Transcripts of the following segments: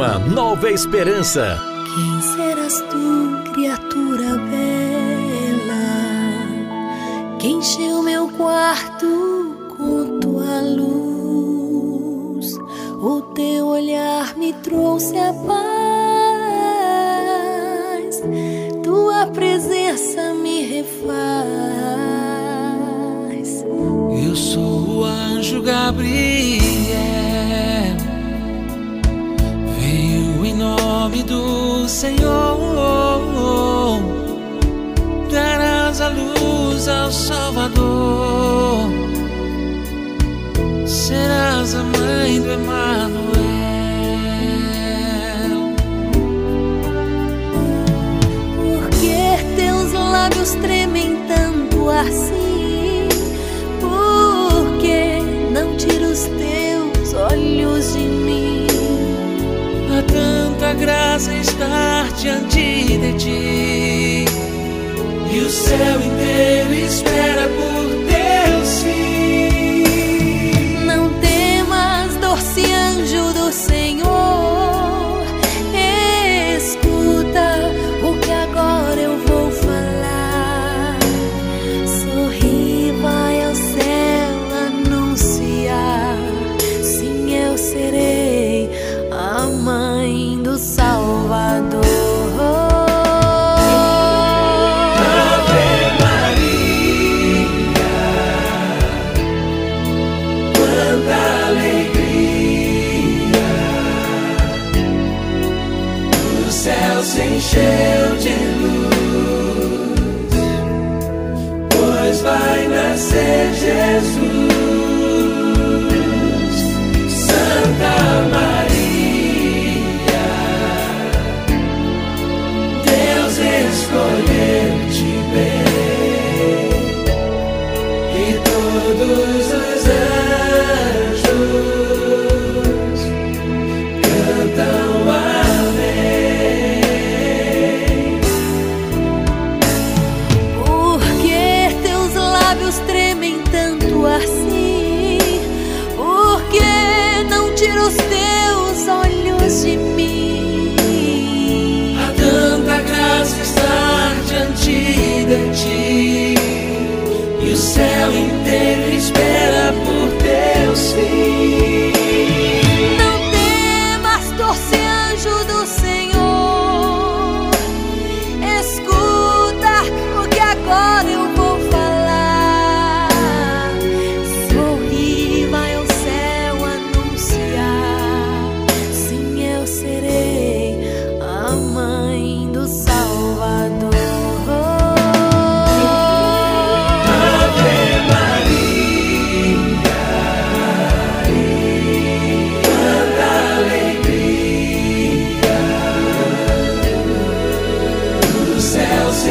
Programa Nova Esperança. Quem serás tu, criatura bela, que encheu meu quarto com tua luz? O teu olhar me trouxe a paz, Senhor darás a luz ao Salvador, serás a mãe do Emanuel. Por que teus lábios tremem tanto assim? Tanta graça estar diante de ti. E o céu inteiro espera por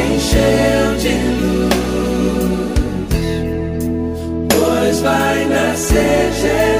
se encheu de luz, pois vai nascer Jesus,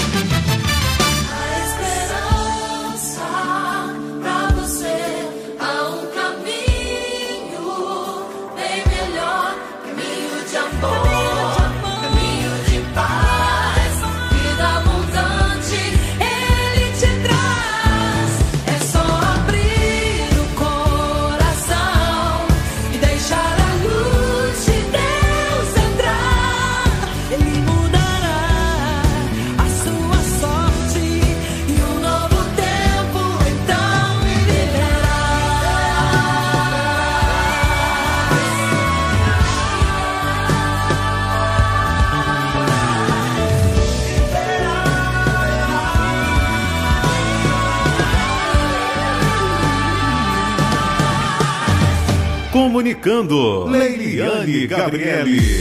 Comunicando, Leiliane Gabriele.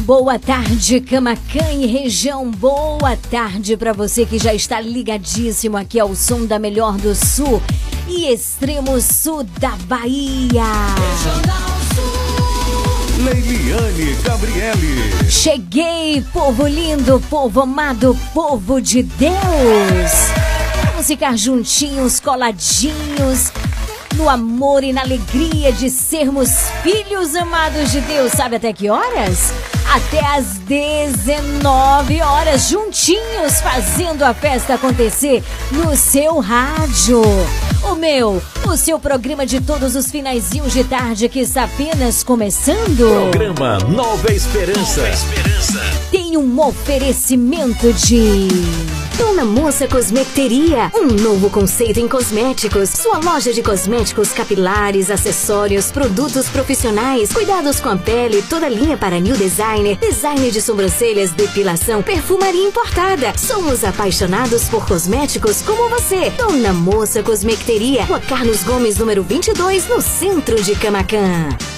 Boa tarde, Camacan e região. Boa tarde para você que já está ligadíssimo aqui ao som da Melhor do Sul e extremo sul da Bahia. Leiliane Gabriele. Cheguei, povo lindo, povo amado, povo de Deus. Vamos ficar juntinhos, coladinhos no amor e na alegria de sermos filhos amados de Deus. Sabe até que horas? Até às 19 horas, juntinhos, fazendo a festa acontecer no seu rádio. O meu, o seu programa de todos os finaizinhos de tarde que está apenas começando. Programa Nova Esperança. Nova Esperança. Tem um oferecimento de. Dona Moça Cosmeteria, um novo conceito em cosméticos. Sua loja de cosméticos capilares, acessórios, produtos profissionais, cuidados com a pele, toda linha para new designer, design de sobrancelhas, depilação, perfumaria importada. Somos apaixonados por cosméticos como você. Dona Moça Cosmeteria, Rua Carlos Gomes, número 22, no centro de Camacan.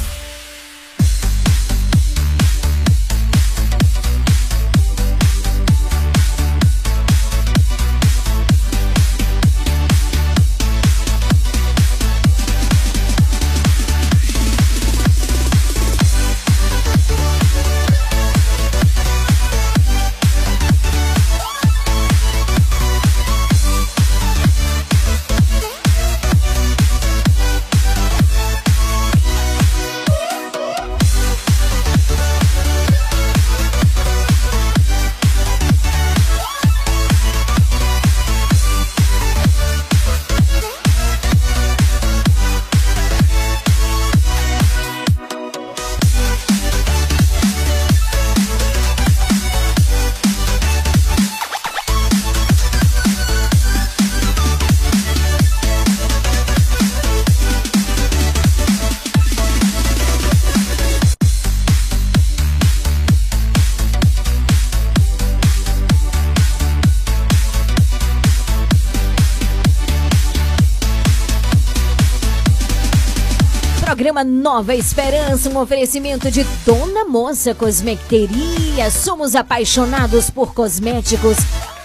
Programa Nova Esperança, um oferecimento de Dona Moça Cosmeteria. Somos apaixonados por cosméticos.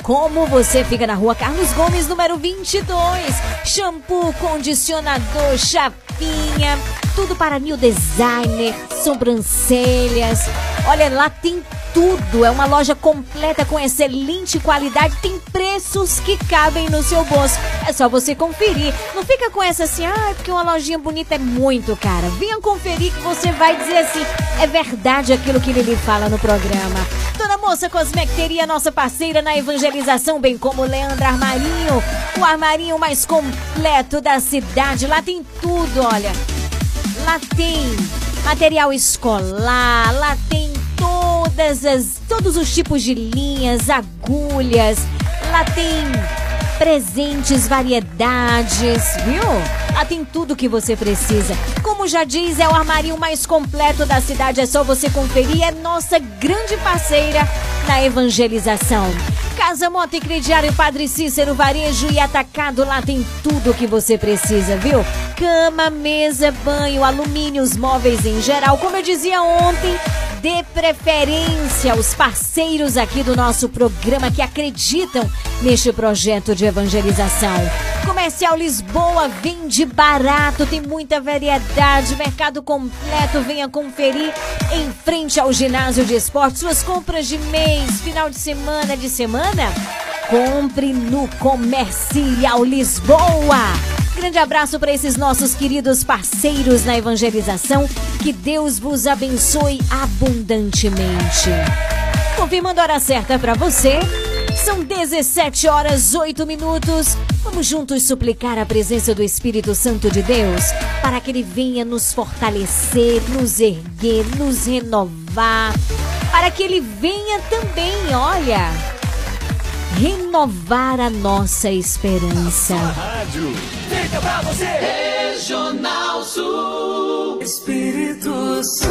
Como você fica na rua Carlos Gomes, número 22. Shampoo, condicionador, chapinha, tudo para new designer, sobrancelhas. Olha, lá tem tudo. É uma loja completa com excelente qualidade. Tem preços que cabem no seu bolso. É só você conferir. Não fica com essa assim, ah, porque uma lojinha bonita é muito cara. Venha conferir que você vai dizer assim, é verdade aquilo que lhe fala no programa. Dona Moça Cosmecteria, nossa parceira na evangelização, bem como Leandro Armarinho, o armarinho mais completo da cidade. Lá tem tudo, olha. Lá tem material escolar, lá tem todas as, todos os tipos de linhas, agulhas. Lá tem presentes, variedades, viu? Lá tem tudo que você precisa. Como já diz, é o armário mais completo da cidade. É só você conferir. É nossa grande parceira na evangelização. Casa Moto e Crediário Padre Cícero, Varejo e Atacado. Lá tem tudo o que você precisa, viu? Cama, mesa, banho, alumínios, móveis em geral. Como eu dizia ontem, dê preferência aos parceiros aqui do nosso programa que acreditam neste projeto de evangelização. Comercial Lisboa vende barato, tem muita variedade, mercado completo. Venha conferir em frente ao ginásio de esporte. Suas compras de mês, final de semana, de semana, compre no Comercial Lisboa. Grande abraço para esses nossos queridos parceiros na evangelização. Que Deus vos abençoe abundantemente. Confirmando a hora certa para você. São 17 horas 8 minutos. Vamos juntos suplicar a presença do Espírito Santo de Deus para que ele venha nos fortalecer, nos erguer, nos renovar, para que ele venha também, olha, renovar a nossa esperança. Rádio, fica pra você. Regional Sul. Espírito Santo,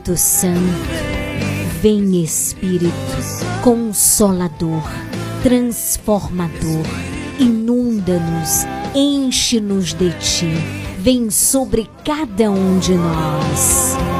Espírito Santo. Vem Espírito Consolador, Transformador, inunda-nos, enche-nos de Ti. Vem sobre cada um de nós.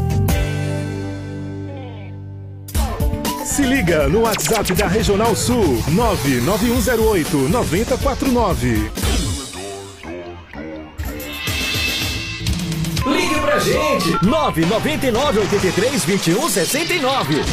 Se liga no WhatsApp da Regional Sul 99108 9049. Ligue pra gente 999 83 21 69.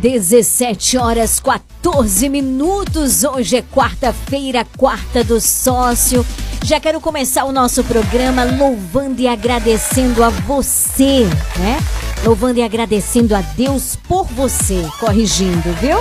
17 horas 14 minutos. Hoje é quarta-feira, quarta do sócio. Já quero começar o nosso programa louvando e agradecendo a você, né? Louvando e agradecendo a Deus por você, corrigindo, viu?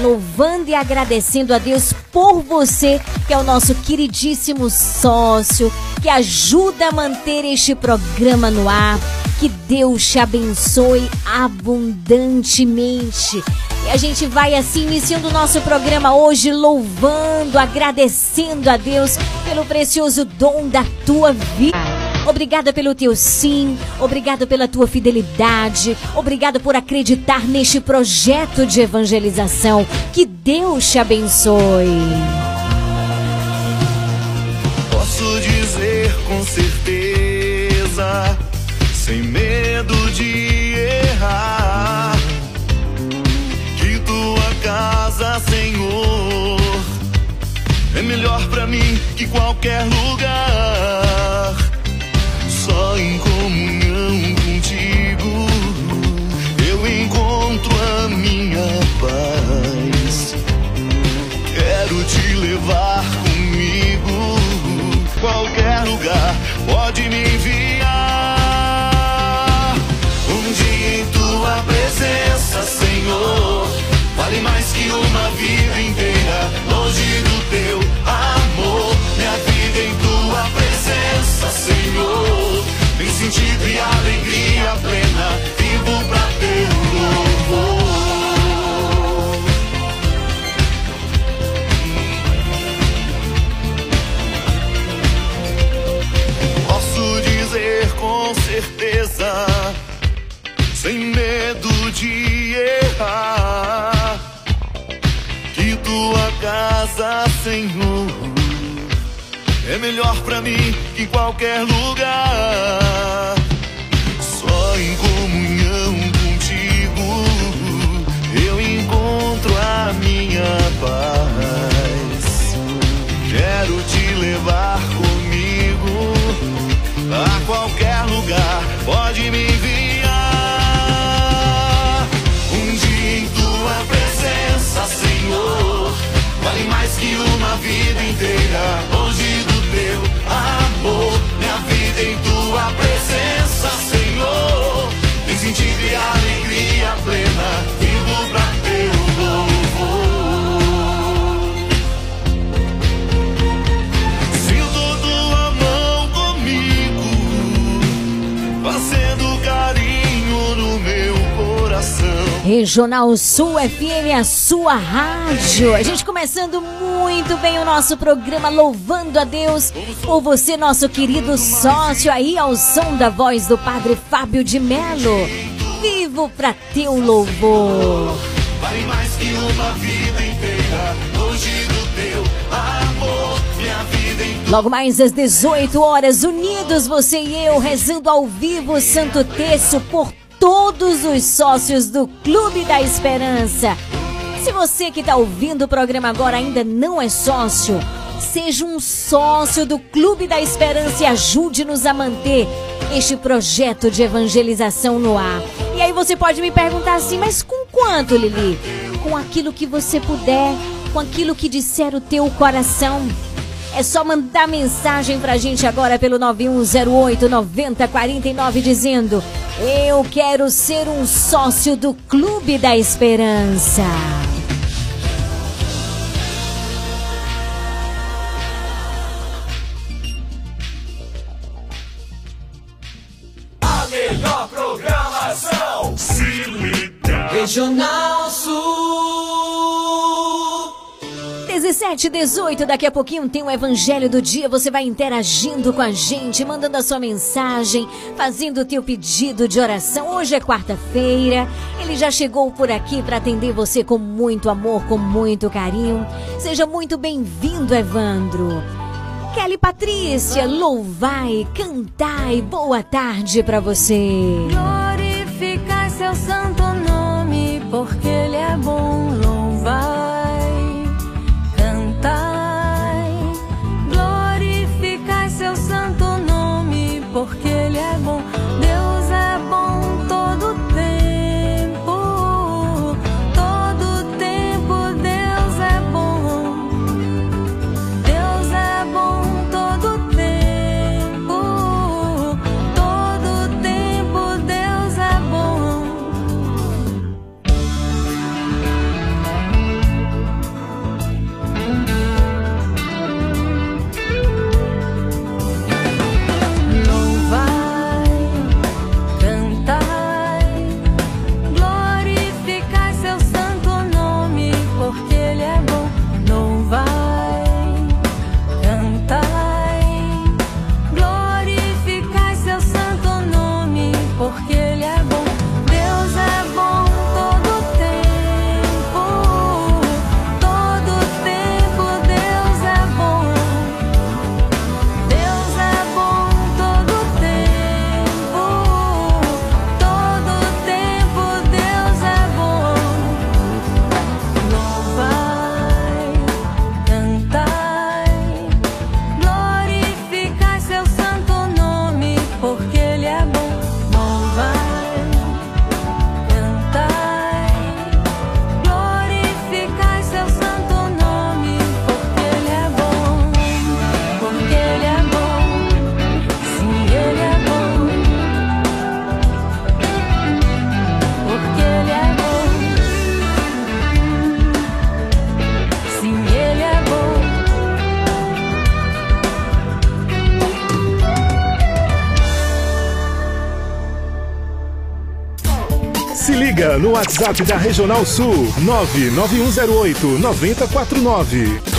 Louvando e agradecendo a Deus por você, que é o nosso queridíssimo sócio, que ajuda a manter este programa no ar. Que Deus te abençoe abundantemente. E a gente vai assim iniciando o nosso programa hoje, louvando, agradecendo a Deus pelo precioso dom da tua vida. Obrigada pelo teu sim, obrigado pela tua fidelidade, obrigado por acreditar neste projeto de evangelização. Que Deus te abençoe. Posso dizer com certeza, sem medo de errar, que tua casa, Senhor, é melhor pra mim que qualquer lugar. Minha paz. Quero te levar comigo, qualquer lugar pode me enviar. Um dia em tua presença, Senhor, vale mais que uma vida inteira longe do teu amor. Minha vida em tua presença, Senhor, tem sentido e alegria plena. Vivo pra teu sem medo de errar, que tua casa, Senhor, é melhor pra mim que qualquer lugar. Só em comunhão contigo eu encontro a minha paz. Quero te levar comigo a qualquer lugar, pode me enviar. Que uma vida inteira longe do teu amor. Minha vida em tua presença, Senhor, tem sentido e alegria plena. Regional Sul FM, a sua rádio. A gente começando muito bem o nosso programa, louvando a Deus por você, nosso querido sócio, aí ao som da voz do Padre Fábio de Melo. Vivo pra teu louvor. Vale mais que uma vida inteira longe do teu amor. Minha vida Logo mais às 18 horas, unidos você e eu, rezando ao vivo o Santo Terço por todos os sócios do Clube da Esperança. Se você que está ouvindo o programa agora ainda não é sócio, seja um sócio do Clube da Esperança e ajude-nos a manter este projeto de evangelização no ar. E aí você pode me perguntar assim, mas com quanto, Lili? Com aquilo que você puder, com aquilo que disser o teu coração. É só mandar mensagem pra gente agora pelo 9108 9049 dizendo: Eu quero ser um sócio do Clube da Esperança. A melhor programação. Regional. 17, 18, daqui a pouquinho tem o Evangelho do Dia. Você vai interagindo com a gente, mandando a sua mensagem, fazendo o teu pedido de oração. Hoje é quarta-feira, ele já chegou por aqui para atender você com muito amor, com muito carinho. Seja muito bem-vindo, Evandro. Kelly Patrícia, louvai, cantai, boa tarde para você. Glorificai seu santo nome, porque WhatsApp da Regional Sul 99108 9049.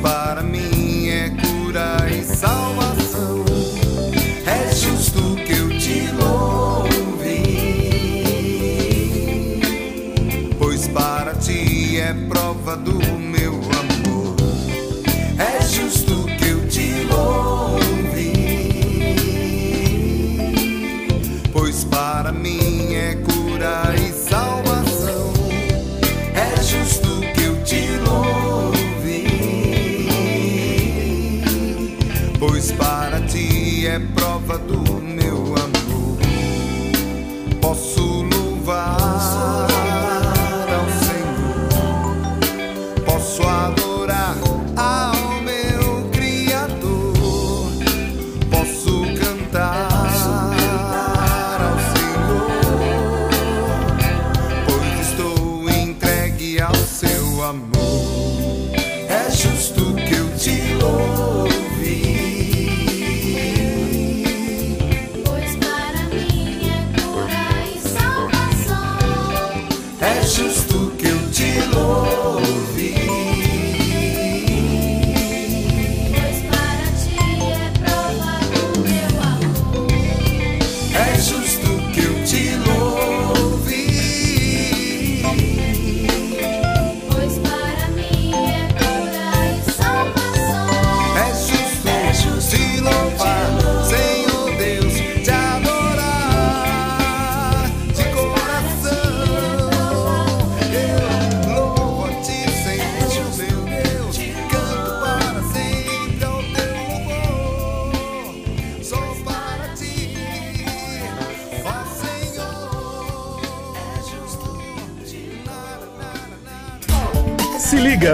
Para mim é cura e salvação.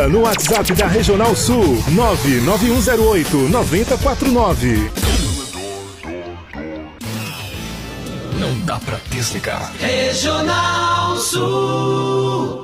No WhatsApp da Regional Sul 99108 9049. Não dá pra desligar. Regional Sul.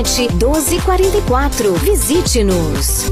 1244. Visite-nos.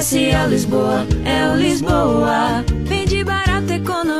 Comercial Lisboa, é o Lisboa. Vende barato, economia.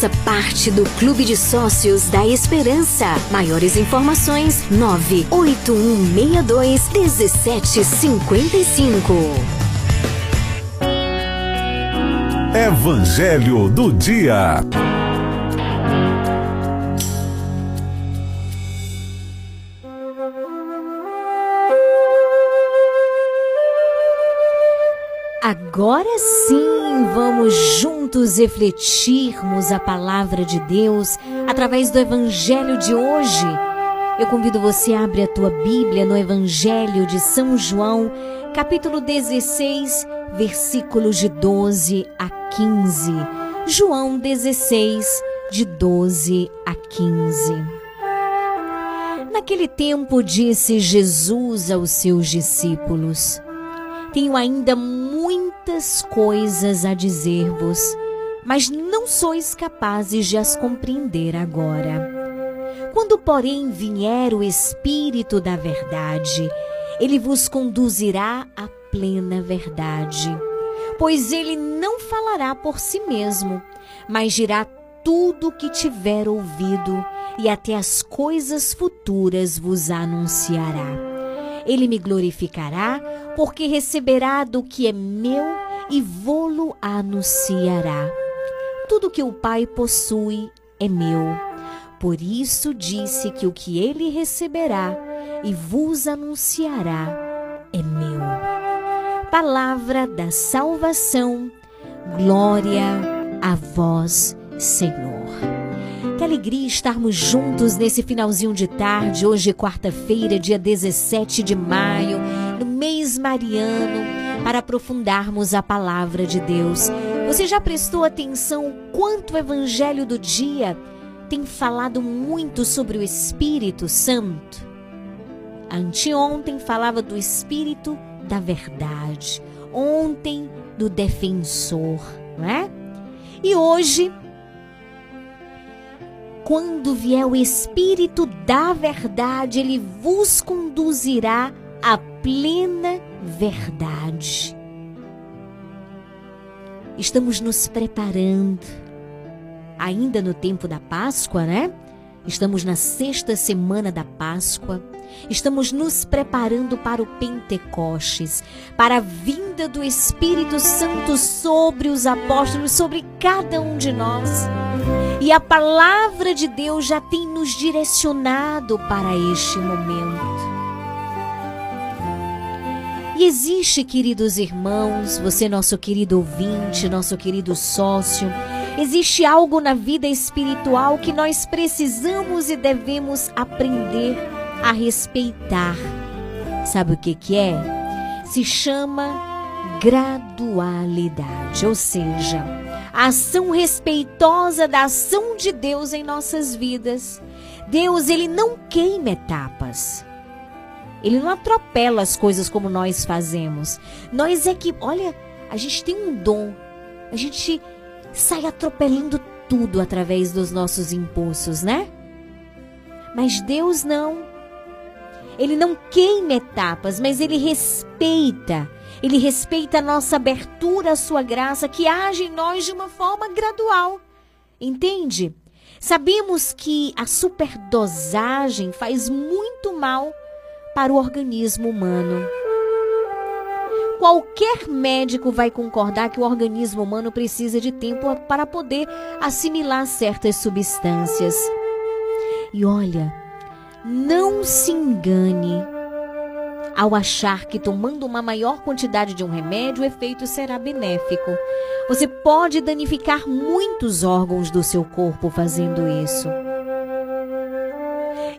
Faça parte do Clube de Sócios da Esperança. Maiores informações: 98162 1755. Evangelho do Dia. Agora sim, vamos juntos refletirmos a palavra de Deus através do evangelho de hoje. Eu convido você a abrir a tua Bíblia no Evangelho de São João, capítulo 16, versículos de 12 a 15. João 16, de 12 a 15. Naquele tempo disse Jesus aos seus discípulos: Tenho ainda muitas coisas a dizer-vos, mas não sois capazes de as compreender agora. Quando, porém, vier o Espírito da Verdade, ele vos conduzirá à plena verdade. Pois ele não falará por si mesmo, mas dirá tudo o que tiver ouvido, e até as coisas futuras vos anunciará. Ele me glorificará, porque receberá do que é meu e vô-lo anunciará. Tudo que o Pai possui é meu. Por isso disse que o que ele receberá e vos anunciará é meu. Palavra da salvação, glória a vós, Senhor. Que alegria estarmos juntos nesse finalzinho de tarde, hoje quarta-feira, dia 17 de maio, no mês mariano, para aprofundarmos a palavra de Deus. Você já prestou atenção quanto o evangelho do dia tem falado muito sobre o Espírito Santo? Anteontem falava do Espírito da verdade, ontem do defensor, não é? E hoje quando vier o Espírito da verdade, ele vos conduzirá à plena verdade. Estamos nos preparando, ainda no tempo da Páscoa, né? Estamos na sexta semana da Páscoa. Estamos nos preparando para o Pentecostes, para a vinda do Espírito Santo sobre os apóstolos, sobre cada um de nós. E a palavra de Deus já tem nos direcionado para este momento. E existe, queridos irmãos, você, nosso querido ouvinte, nosso querido sócio, existe algo na vida espiritual que nós precisamos e devemos aprender a respeitar. Sabe o que, que é? Se chama gradualidade, ou seja, a ação respeitosa da ação de Deus em nossas vidas. Deus, ele não queima etapas. Ele não atropela as coisas como nós fazemos. Nós é que, olha, a gente tem um dom. A gente sai atropelando tudo através dos nossos impulsos, né? Mas Deus não. Ele não queima etapas, mas ele respeita. Ele respeita a nossa abertura à sua graça que age em nós de uma forma gradual. Entende? Sabemos que a superdosagem faz muito mal para o organismo humano. Qualquer médico vai concordar que o organismo humano precisa de tempo para poder assimilar certas substâncias. E olha, não se engane ao achar que tomando uma maior quantidade de um remédio o efeito será benéfico. Você pode danificar muitos órgãos do seu corpo fazendo isso.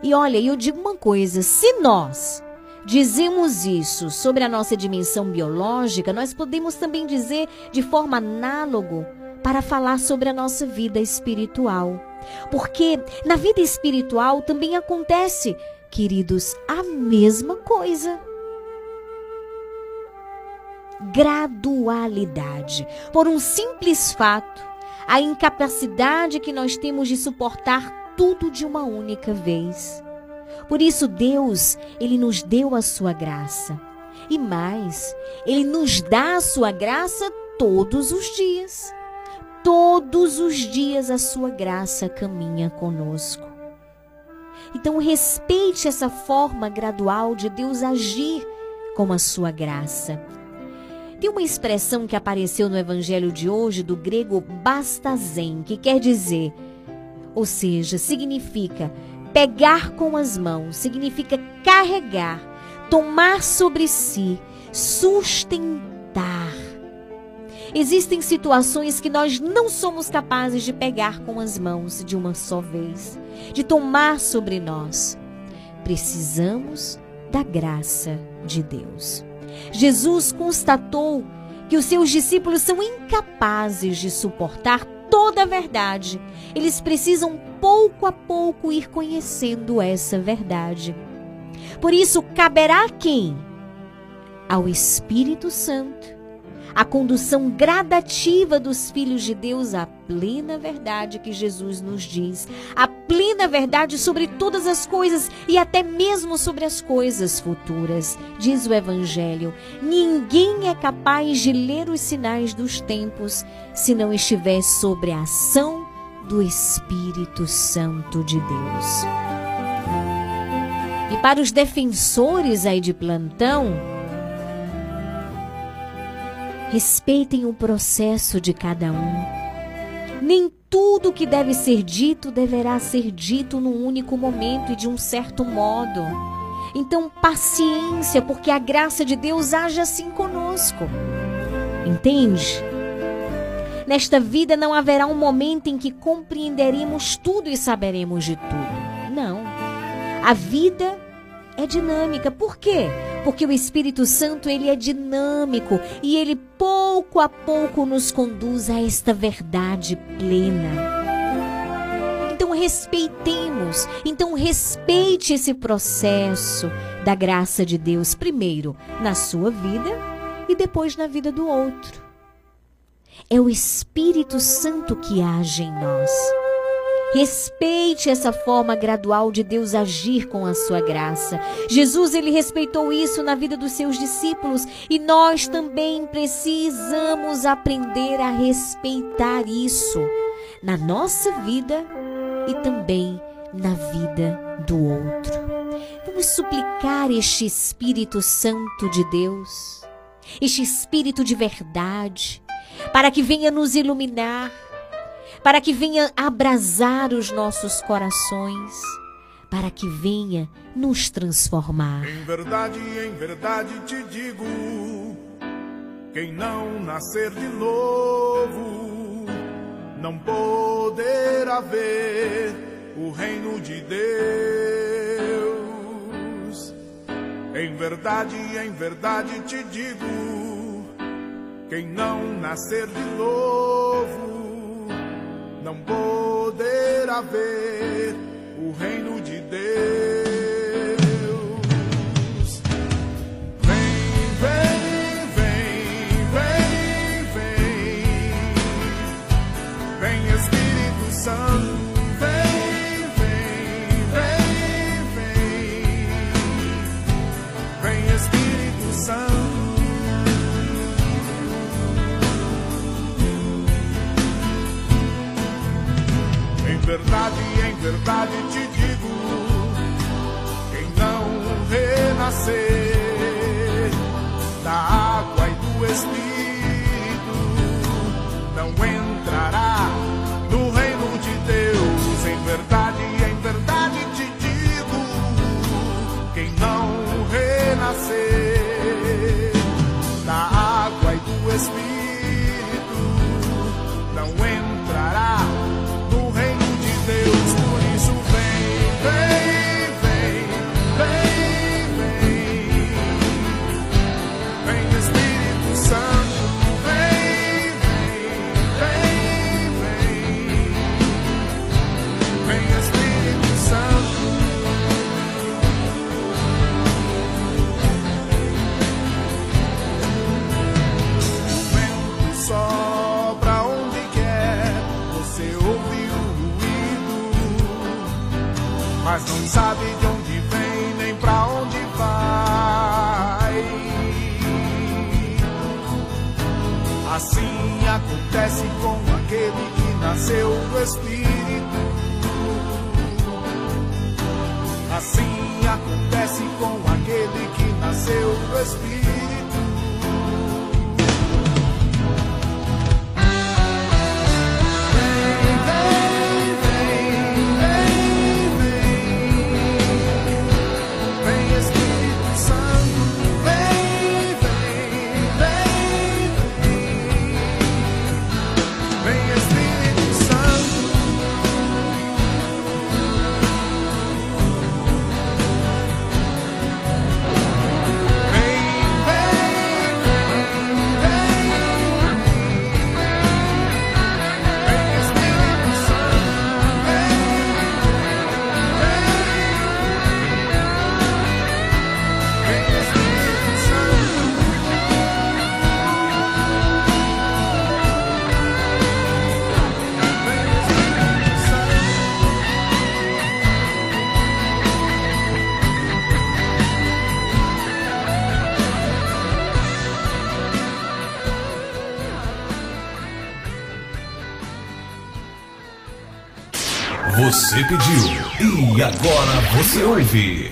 E olha, eu digo uma coisa: se nós dizemos isso sobre a nossa dimensão biológica, nós podemos também dizer de forma análoga para falar sobre a nossa vida espiritual. Porque na vida espiritual também acontece, queridos, a mesma coisa. Gradualidade. Por um simples fato, a incapacidade que nós temos de suportar tudo de uma única vez. Por isso Deus, ele nos deu a sua graça. E mais, ele nos dá a sua graça todos os dias. Todos os dias a sua graça caminha conosco. Então respeite essa forma gradual de Deus agir com a sua graça. Tem uma expressão que apareceu no evangelho de hoje do grego bastazen, que quer dizer, ou seja, significa pegar com as mãos, significa carregar, tomar sobre si, sustentar. Existem situações que nós não somos capazes de pegar com as mãos de uma só vez, de tomar sobre nós. Precisamos da graça de Deus. Jesus constatou que os seus discípulos são incapazes de suportar toda a verdade. Eles precisam pouco a pouco ir conhecendo essa verdade. Por isso, caberá a quem? Ao Espírito Santo a condução gradativa dos filhos de Deus à plena verdade que Jesus nos diz, a plena verdade sobre todas as coisas e até mesmo sobre as coisas futuras. Diz o Evangelho: ninguém é capaz de ler os sinais dos tempos se não estiver sobre a ação do Espírito Santo de Deus. E para os defensores aí de plantão, Respeitem o processo de cada um. Nem tudo que deve ser dito deverá ser dito num único momento e de um certo modo. Então, paciência, porque a graça de Deus age assim conosco. Entende? Nesta vida não haverá um momento em que compreenderemos tudo e saberemos de tudo. Não. A vida é dinâmica. Por quê? Porque o Espírito Santo ele é dinâmico e ele pouco a pouco nos conduz a esta verdade plena. Então respeitemos, então respeite esse processo da graça de Deus primeiro na sua vida e depois na vida do outro. É o Espírito Santo que age em nós. Respeite essa forma gradual de Deus agir com a sua graça. Jesus ele respeitou isso na vida dos seus discípulos e nós também precisamos aprender a respeitar isso na nossa vida e também na vida do outro. Vamos suplicar este Espírito Santo de Deus, este Espírito de verdade, para que venha nos iluminar para que venha abrasar os nossos corações, para que venha nos transformar. Em verdade, em verdade te digo: quem não nascer de novo não poderá ver o reino de Deus. Em verdade, em verdade te digo: quem não nascer de novo não poderá ver o reino de Deus. Verdade, em verdade te digo: quem não renascer da água e do Espírito não entrará mas não sabe de onde vem nem pra onde vai. Assim acontece com aquele que nasceu do Espírito. Assim acontece com aquele que nasceu do Espírito. E agora você ouve.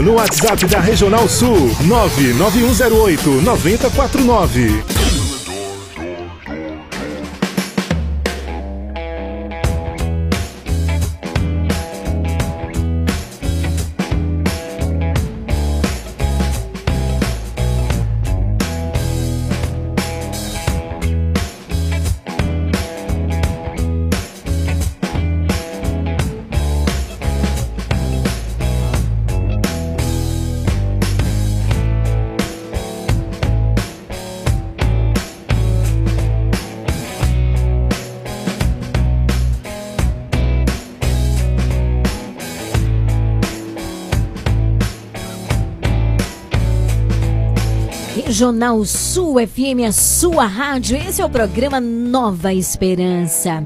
No WhatsApp da Regional Sul 99108 9049. Regional Sul FM, a sua rádio. Esse é o programa Nova Esperança.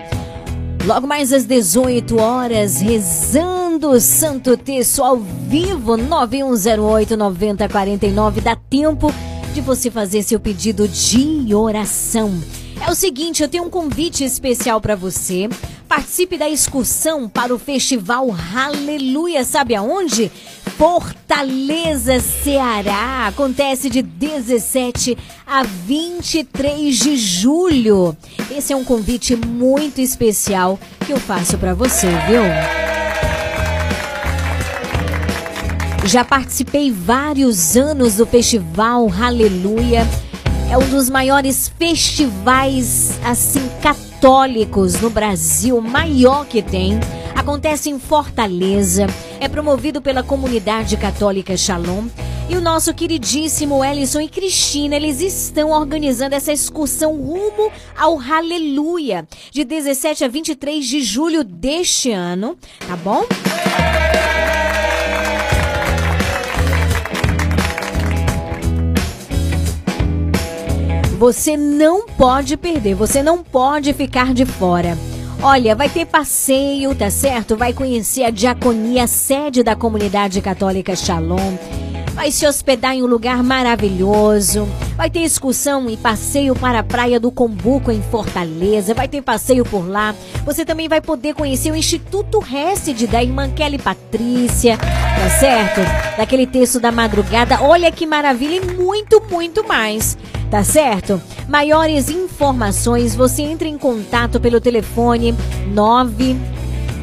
Logo mais às 18 horas, rezando o Santo Terço ao vivo, 9108 9049. Dá tempo de você fazer seu pedido de oração. É o seguinte, eu tenho um convite especial para você. Participe da excursão para o Festival Aleluia. Sabe aonde? Fortaleza, Ceará. Acontece de 17 a 23 de julho. Esse é um convite muito especial que eu faço para você, viu? Já participei vários anos do Festival Aleluia. É um dos maiores festivais assim católicos no Brasil, maior que tem. Acontece em Fortaleza, é promovido pela comunidade católica Shalom. E o nosso queridíssimo Ellison e Cristina, eles estão organizando essa excursão rumo ao Aleluia, de 17 a 23 de julho deste ano, tá bom? Você não pode perder, você não pode ficar de fora. Olha, vai ter passeio, tá certo? Vai conhecer a diaconia, sede da comunidade católica Shalom. Vai se hospedar em um lugar maravilhoso. Vai ter excursão e passeio para a Praia do Combuco em Fortaleza. Vai ter passeio por lá. Você também vai poder conhecer o Instituto Rested da irmã Kelly Patrícia, tá certo? Daquele texto da madrugada. Olha que maravilha e muito, muito mais. Tá certo? Maiores informações, você entra em contato pelo telefone 9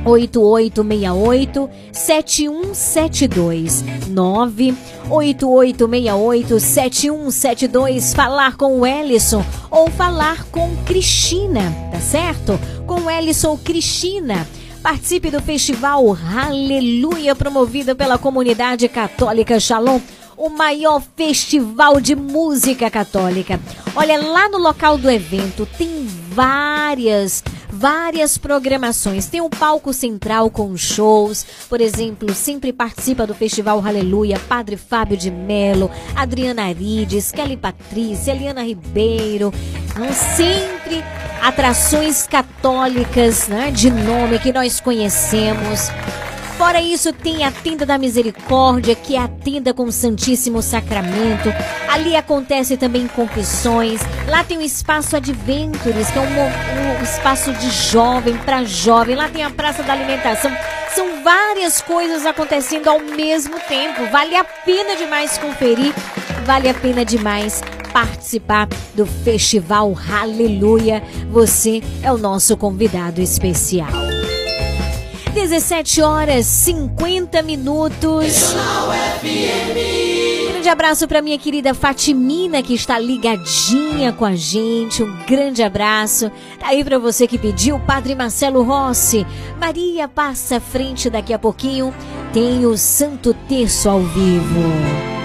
8868 7172 98868 7172 falar com o Ellison ou falar com Cristina, tá certo? Com Ellison ou Cristina. Participe do festival Aleluia, promovido pela comunidade católica Shalom o maior festival de música católica. Olha, lá no local do evento tem várias várias programações. Tem o palco central com shows, por exemplo, sempre participa do Festival Aleluia, Padre Fábio de Melo, Adriana Arides, Kelly Patrícia, Eliana Ribeiro. Não sempre atrações católicas, né, de nome que nós conhecemos. Fora isso, tem a Tenda da Misericórdia, que é a tenda com o Santíssimo Sacramento. Ali acontece também confissões. Lá tem o Espaço Adventures, que é um, um espaço de jovem para jovem. Lá tem a Praça da Alimentação. São várias coisas acontecendo ao mesmo tempo. Vale a pena demais conferir. Vale a pena demais participar do Festival Aleluia. Você é o nosso convidado especial. 17 horas 50 minutos. Grande abraço para minha querida Fatimina que está ligadinha com a gente. Um grande abraço. Tá aí para você que pediu, Padre Marcelo Rossi. Maria passa à frente daqui a pouquinho. Tem o Santo Terço ao vivo.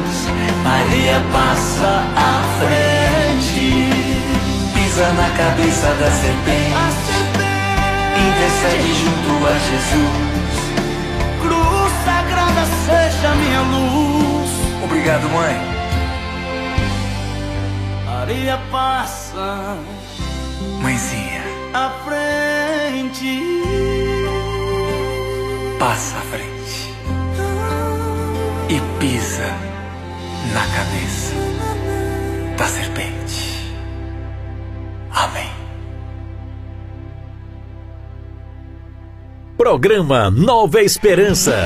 Maria passa à frente, pisa na cabeça da serpente, intercede junto a Jesus. Cruz sagrada seja minha luz. Obrigado, mãe. Maria passa, mãezinha, à frente. Passa à frente e pisa na cabeça da serpente. Amém. Programa Nova Esperança.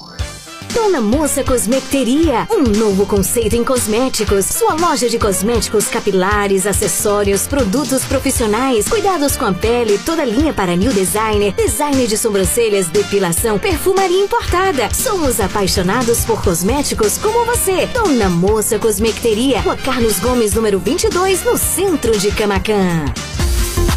Dona Moça Cosmeteria, um novo conceito em cosméticos. Sua loja de cosméticos capilares, acessórios, produtos profissionais, cuidados com a pele, toda linha para new designer, design de sobrancelhas, depilação, perfumaria importada. Somos apaixonados por cosméticos como você. Dona Moça Cosmeteria, Rua Carlos Gomes, número 22, no centro de Camacan.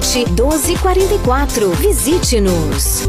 1244. Visite-nos.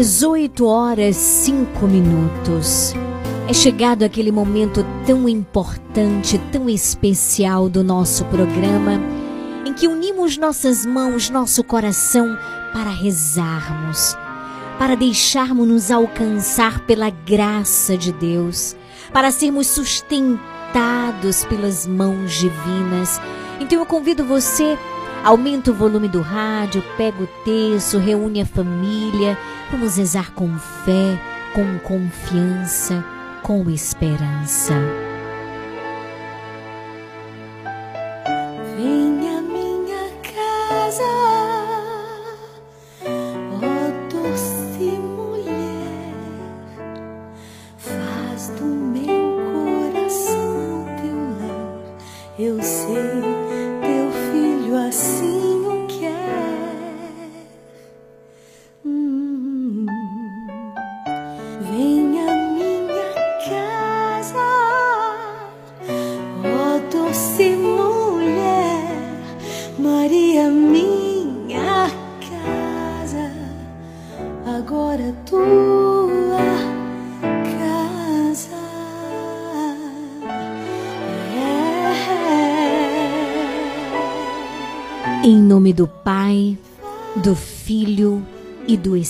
Dezoito horas cinco minutos. É chegado aquele momento tão importante, tão especial do nosso programa, em que unimos nossas mãos, nosso coração para rezarmos, para deixarmos-nos alcançar pela graça de Deus, para sermos sustentados pelas mãos divinas. Então eu convido você, aumenta o volume do rádio, pega o texto, reúne a família, vamos rezar com fé, com confiança, com esperança. Venha minha casa,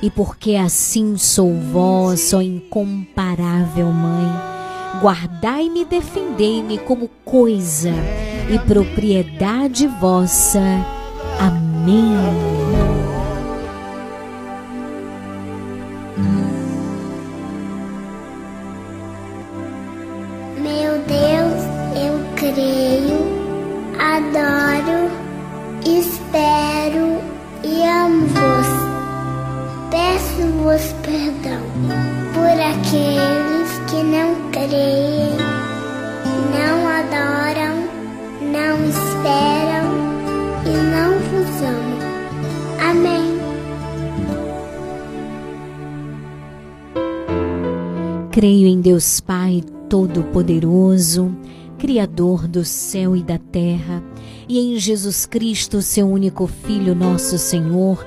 E porque assim sou vós, ó incomparável Mãe, guardai-me e defendei-me como coisa e propriedade vossa. Amém. Meu Deus, eu creio, adoro, espero e amo-vos. Peço-vos perdão por aqueles que não creem, não adoram, não esperam e não vos amam. Amém. Creio em Deus Pai Todo-Poderoso, Criador do céu e da terra, e em Jesus Cristo, seu único Filho, nosso Senhor,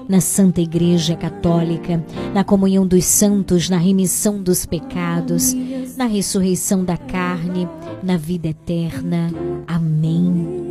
na Santa Igreja Católica, na comunhão dos santos, na remissão dos pecados, na ressurreição da carne, na vida eterna. Amém.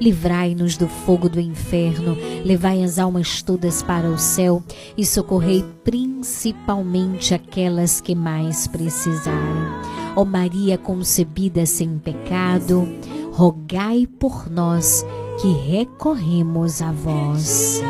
Livrai-nos do fogo do inferno, levai as almas todas para o céu e socorrei principalmente aquelas que mais precisarem. Ó Maria concebida sem pecado, rogai por nós que recorremos a vós.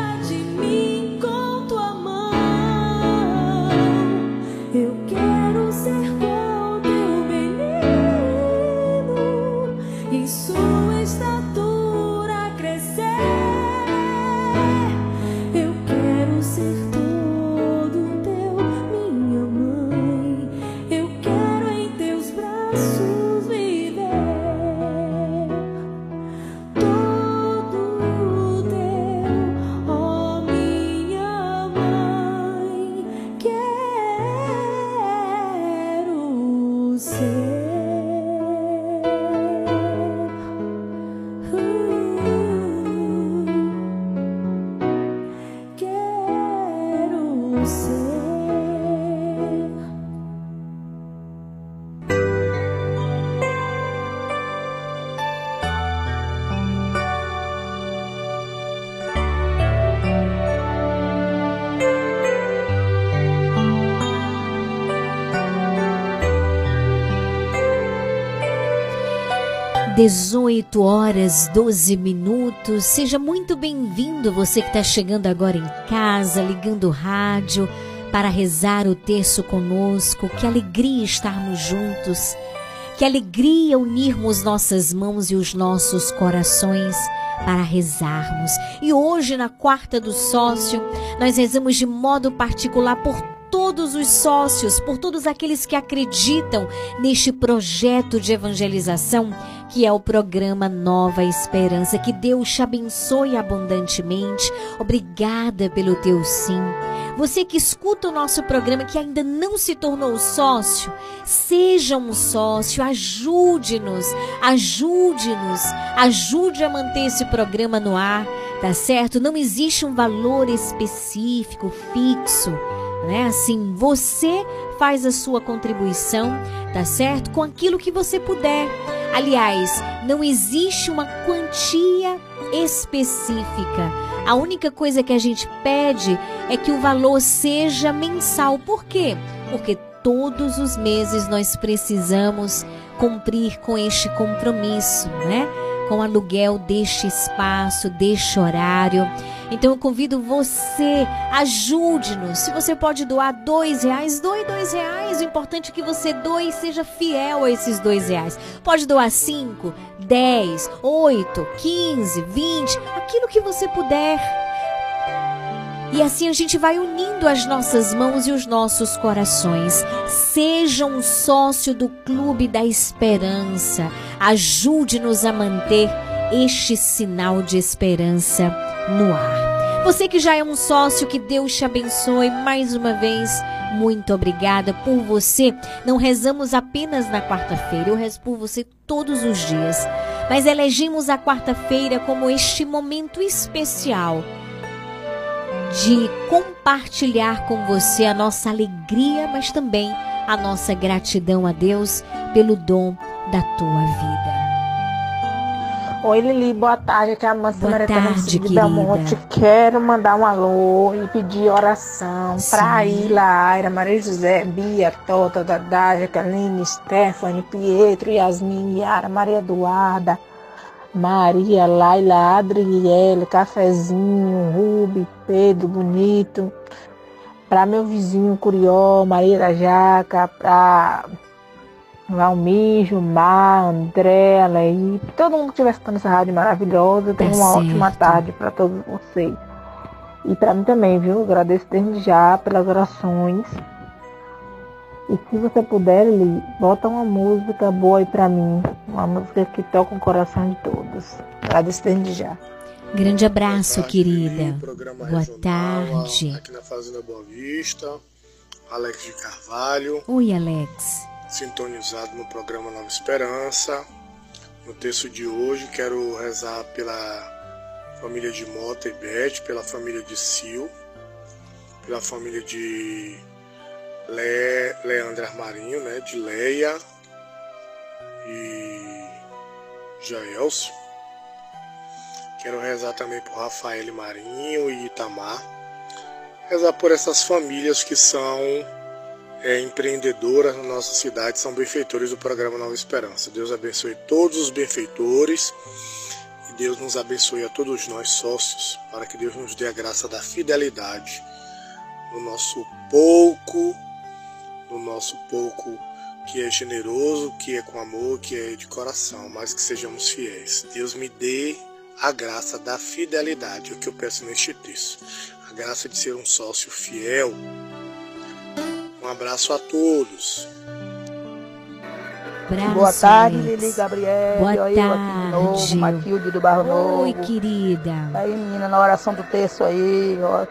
18 horas 12 minutos. Seja muito bem-vindo você que está chegando agora em casa, ligando o rádio para rezar o terço conosco. Que alegria estarmos juntos. Que alegria unirmos nossas mãos e os nossos corações para rezarmos. E hoje, na quarta do sócio, nós rezamos de modo particular por todos os sócios, por todos aqueles que acreditam neste projeto de evangelização que é o programa Nova Esperança. Que Deus te abençoe abundantemente. Obrigada pelo teu sim. Você que escuta o nosso programa que ainda não se tornou sócio, seja um sócio, ajude-nos, ajude-nos, ajude a manter esse programa no ar, tá certo? Não existe um valor específico, fixo né? Assim, você faz a sua contribuição, tá certo? Com aquilo que você puder. Aliás, não existe uma quantia específica. A única coisa que a gente pede é que o valor seja mensal. Por quê? Porque todos os meses nós precisamos cumprir com este compromisso, né? Com aluguel deste espaço, deste horário. Então eu convido você, ajude-nos. Se você pode doar dois reais, doe dois reais. O importante é que você doe e seja fiel a esses dois reais. Pode doar cinco, dez, oito, quinze, vinte, aquilo que você puder. E assim a gente vai unindo as nossas mãos e os nossos corações. Seja um sócio do Clube da Esperança. Ajude-nos a manter este sinal de esperança no ar. Você que já é um sócio, que Deus te abençoe mais uma vez. Muito obrigada por você. Não rezamos apenas na quarta-feira, eu rezo por você todos os dias. Mas elegimos a quarta-feira como este momento especial de compartilhar com você a nossa alegria, mas também a nossa gratidão a Deus pelo dom da tua vida. Oi, Lili, boa tarde. Aqui é a Mansa Maretana tarde, de Belmonte. Quero mandar um alô e pedir oração para Ila, Aira, Maria José, Bia, Tota, Dadá, Jaqueline, Stephanie, Pietro, Yasmin, Yara, Maria Eduarda, Maria, Laila, Adriele, Cafezinho, Rubi, Pedro, Bonito. Para meu vizinho Curió, Maria da Jaca, para Valmir, Gilmar, André, Aleí, todo mundo que estiver escutando essa rádio maravilhosa, tenha uma certo. ótima tarde para todos vocês. E para mim também, viu? Agradeço desde já pelas orações. E se você puder, Lili, bota uma música boa aí para mim. Uma música que toca o coração de todos. Agradeço desde já. Grande abraço, querida. Boa tarde. Aqui na Fazenda Boa Vista, Alex de Carvalho. Oi, Alex. sintonizado no programa Nova Esperança. No texto de hoje, quero rezar pela família de Mota e Beth, pela família de Sil, pela família de Le... Leandro Armarinho, né, de Leia e Jaelson. Quero rezar também por Rafael Marinho e Itamar. Rezar por essas famílias que são é, empreendedoras na nossa cidade, são benfeitores do programa Nova Esperança. Deus abençoe todos os benfeitores e Deus nos abençoe a todos nós sócios, para que Deus nos dê a graça da fidelidade no nosso pouco, no nosso pouco que é generoso, que é com amor, que é de coração, mas que sejamos fiéis. Deus me dê a graça da fidelidade, é o que eu peço neste texto. A graça de ser um sócio fiel. Um abraço a todos. Boa tarde, Alex. Lili Gabriel. Boa eu aqui de novo, tarde. Matilde do Barro Novo. Oi, querida. Aí, menina, na oração do texto aí, ó,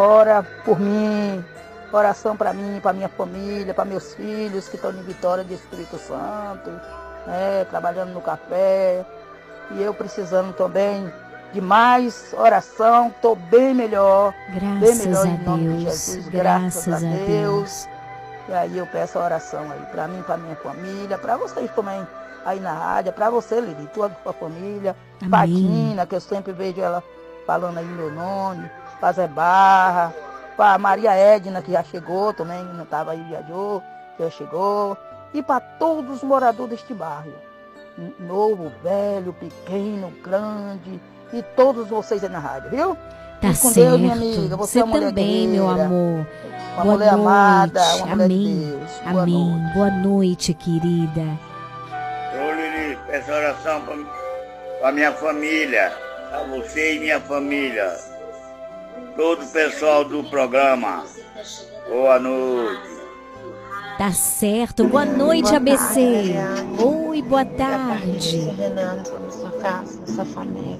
ora por mim, oração para mim, para minha família, para meus filhos que estão em Vitória de Espírito Santo, né, trabalhando no café. E eu precisando também de mais oração, estou bem melhor. bem Graças melhor a em nome de Deus, Jesus, graças graças, a a Deus. E aí eu peço a oração aí para mim, para minha família, para vocês também aí na rádio, para você, Lili, tua, tua família, Amém. Patina, que eu sempre vejo ela falando aí meu nome, Zé Barra, para Maria Edna, que já chegou também, não estava aí, viajou, já chegou, e para todos os moradores deste bairro. novo, velho, pequeno, grande, e todos vocês aí na rádio, viu? Tá com certo. Deus, minha amiga. Você, é uma mulher também, meu guerreira, amor. Uma Boa mulher noite. amada, uma mulher de Amém. Deus. Boa Amém. Boa noite, querida. Ô Lili, peço oração para a minha família, a você e minha família, todo o pessoal do programa. Boa noite. Tá certo. Boa noite, ABC. Oi, boa tarde. Renan, sobre sua casa, sua família.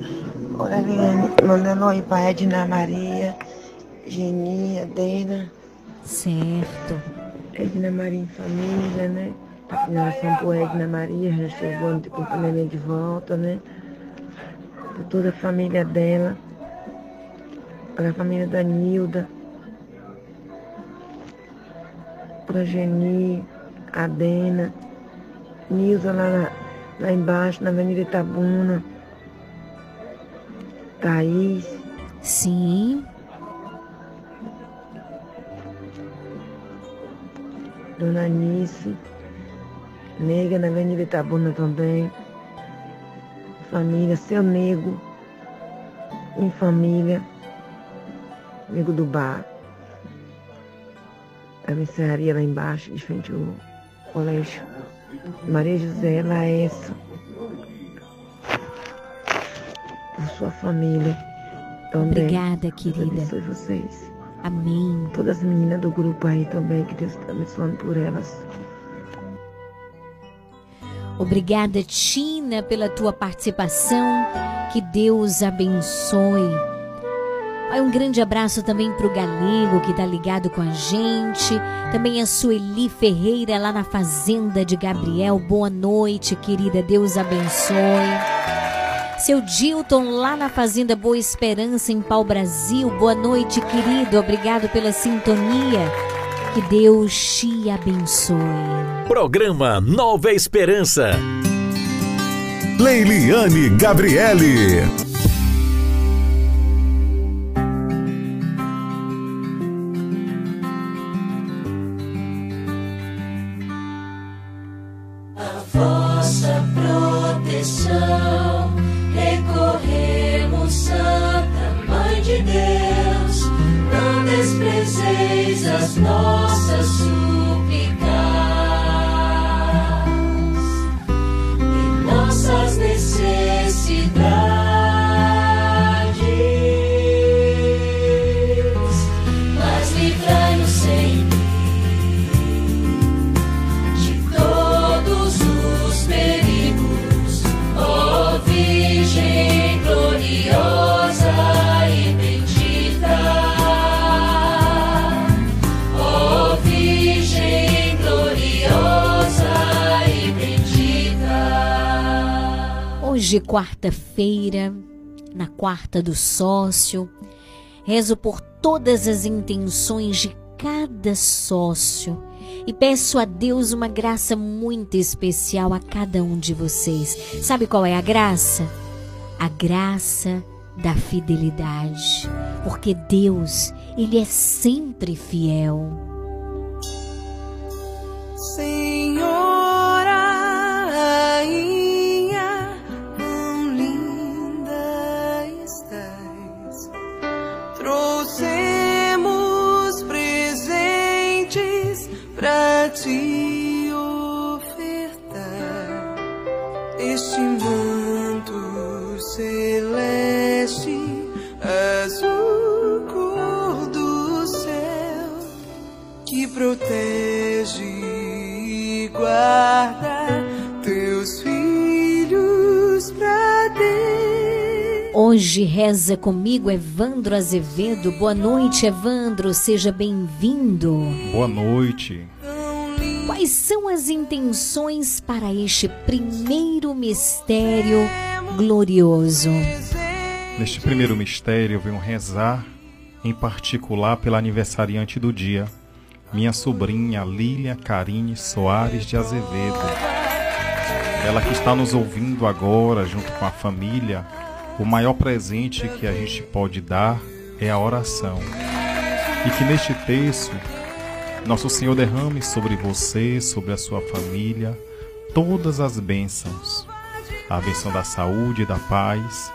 Mandando oi pra Edna Maria, Genia, Deina. Certo. Edna Maria em família, né? A finalização por Edna Maria, já chegou de companhia de volta, né? Por toda a família dela. Para a família da Nilda. Para Geni, a Dena. Nilza lá, na- lá embaixo, na Avenida Itabuna. Thaís. Sim. Dona Anice. Nega na Avenida Itabuna também. Família, seu nego. Em família. Nego do bar. A mercearia lá embaixo, de frente ao colégio. Maria José Laessa. Por sua família. Também. Obrigada, querida. abençoe vocês. Amém. Todas as meninas do grupo aí também, que Deus está abençoando por elas. Obrigada, Tina, pela tua participação. Que Deus abençoe. Um grande abraço também para o Galego, que está ligado com a gente. Também a Sueli Ferreira, lá na Fazenda de Gabriel. Boa noite, querida. Deus abençoe. Seu Dilton, lá na Fazenda Boa Esperança, em Pau Brasil. Boa noite, querido. Obrigado pela sintonia. Que Deus te abençoe. Programa Nova Esperança. Leiliane Gabriele. Desprezeis as nossas Hoje, quarta-feira, na quarta do sócio, rezo por todas as intenções de cada sócio e peço a Deus uma graça muito especial a cada um de vocês. Sabe qual é a graça? A graça da fidelidade, porque Deus, ele é sempre fiel. Senhora, protege e guarda teus filhos pra Deus. Hoje reza comigo Evandro Azevedo. Boa noite, Evandro. Seja bem-vindo. Boa noite. Quais são as intenções para este primeiro mistério glorioso? Neste primeiro mistério, eu venho rezar, em particular pela aniversariante do dia, minha sobrinha Lília Karine Soares de Azevedo. Ela que está nos ouvindo agora, junto com a família, o maior presente que a gente pode dar é a oração. E que neste texto, nosso Senhor derrame sobre você, sobre a sua família, todas as bênçãos a benção da saúde da paz.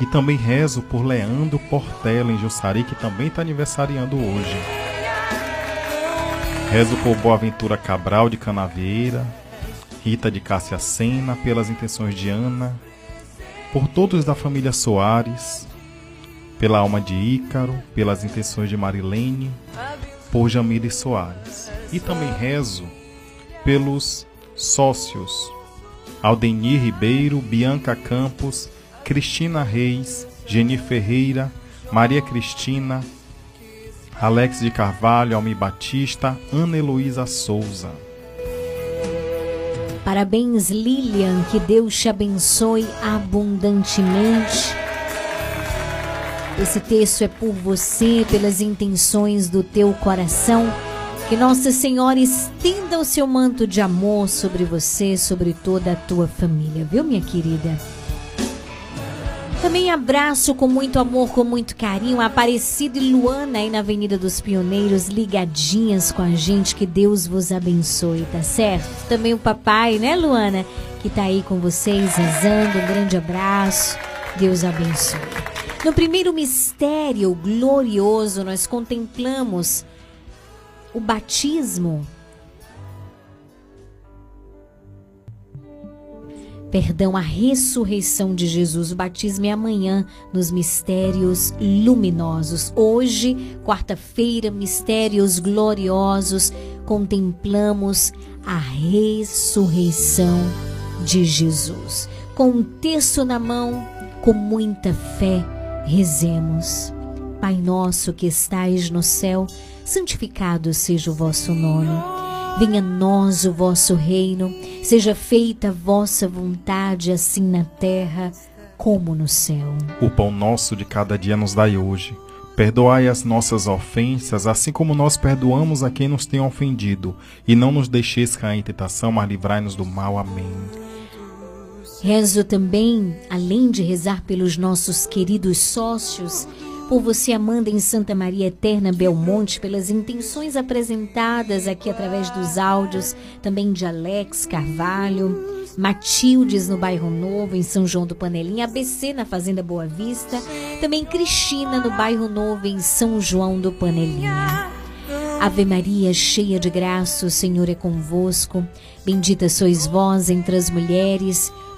E também rezo por Leandro Portela, em Jussari, que também está aniversariando hoje. Rezo por Boaventura Cabral, de Canavieira, Rita de Cássia Sena, pelas intenções de Ana, por todos da família Soares, pela alma de Ícaro, pelas intenções de Marilene, por Jamile Soares. E também rezo pelos sócios Aldenir Ribeiro, Bianca Campos, Cristina Reis, Geni Ferreira, Maria Cristina, Alex de Carvalho, Almi Batista, Ana Heloísa Souza. Parabéns, Lilian, que Deus te abençoe abundantemente. Esse texto é por você, pelas intenções do teu coração. Que Nossa Senhora estenda o seu manto de amor sobre você, sobre toda a tua família, viu, minha querida? Também abraço com muito amor, com muito carinho, a Aparecida e Luana aí na Avenida dos Pioneiros, ligadinhas com a gente. Que Deus vos abençoe, tá certo? Também o papai, né, Luana, que tá aí com vocês rezando. Um grande abraço. Deus abençoe. No primeiro mistério glorioso, nós contemplamos o batismo. Perdão, a ressurreição de Jesus. O batismo é amanhã nos mistérios luminosos. Hoje, quarta-feira, mistérios gloriosos, contemplamos a ressurreição de Jesus. Com um texto na mão, com muita fé, rezemos. Pai nosso que estais no céu, santificado seja o vosso nome. Venha a nós o vosso reino, seja feita a vossa vontade, assim na terra como no céu. O pão nosso de cada dia nos dai hoje. Perdoai as nossas ofensas, assim como nós perdoamos a quem nos tem ofendido. E não nos deixeis cair em tentação, mas livrai-nos do mal. Amém. Rezo também, além de rezar pelos nossos queridos sócios, por você, Amanda, em Santa Maria Eterna, Belmonte, pelas intenções apresentadas aqui através dos áudios, também de Alex Carvalho, Matildes no Bairro Novo, em São João do Panelinha, ABC na Fazenda Boa Vista, também Cristina no Bairro Novo, em São João do Panelinha. Ave Maria, cheia de graça, o Senhor é convosco. Bendita sois vós entre as mulheres,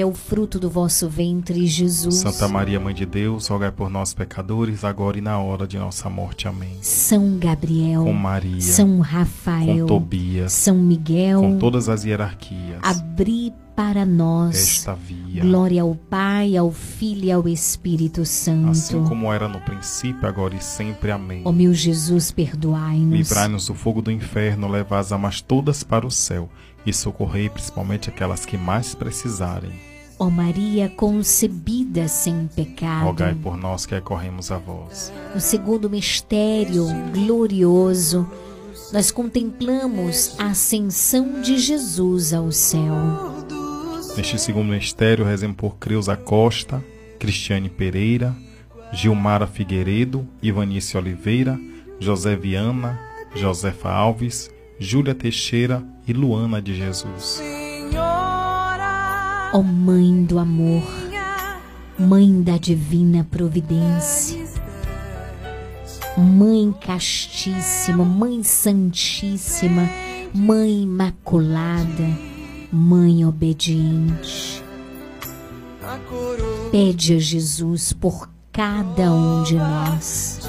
Bendito é o fruto do vosso ventre, Jesus. Santa Maria, Mãe de Deus, rogai por nós, pecadores, agora e na hora de nossa morte. Amém. São Gabriel, Com Maria, São Rafael, com Tobias, São Miguel, com todas as hierarquias, abri para nós esta via. Glória ao Pai, ao Filho e ao Espírito Santo. Assim como era no princípio, agora e sempre. Amém. Ó meu Jesus, perdoai-nos. Livrai-nos do fogo do inferno, levai as almas todas para o céu e socorrei principalmente aquelas que mais precisarem. Ó Maria concebida sem pecado. Rogai por nós que recorremos a vós. No segundo mistério glorioso, nós contemplamos a ascensão de Jesus ao céu. Neste segundo mistério, rezemos por Creuza Costa, Cristiane Pereira, Gilmara Figueiredo, Ivanice Oliveira, José Viana, Josefa Alves, Júlia Teixeira e Luana de Jesus. Ó Mãe do amor, Mãe da divina providência, Mãe castíssima, Mãe santíssima, Mãe imaculada, Mãe obediente. Pede a Jesus por cada um de nós.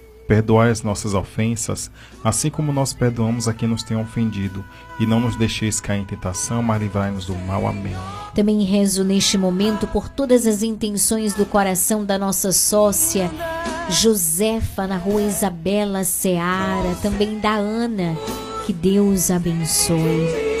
Perdoai as nossas ofensas, assim como nós perdoamos a quem nos tem ofendido. E não nos deixeis cair em tentação, mas livrai-nos do mal. Amém. Também rezo neste momento por todas as intenções do coração da nossa sócia Josefa, na rua Isabela Seara, também da Ana. Que Deus abençoe.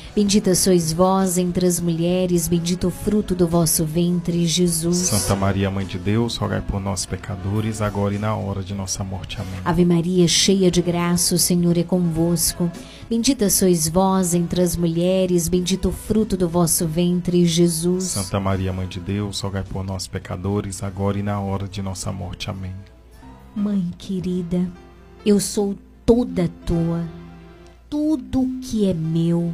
Bendita sois vós entre as mulheres, bendito o fruto do vosso ventre, Jesus. Santa Maria, Mãe de Deus, rogai por nós, pecadores, agora e na hora de nossa morte. Amém. Ave Maria, cheia de graça, o Senhor é convosco. Bendita sois vós entre as mulheres, bendito o fruto do vosso ventre, Jesus. Santa Maria, Mãe de Deus, rogai por nós, pecadores, agora e na hora de nossa morte. Amém. Mãe querida, eu sou toda tua. Tudo que é meu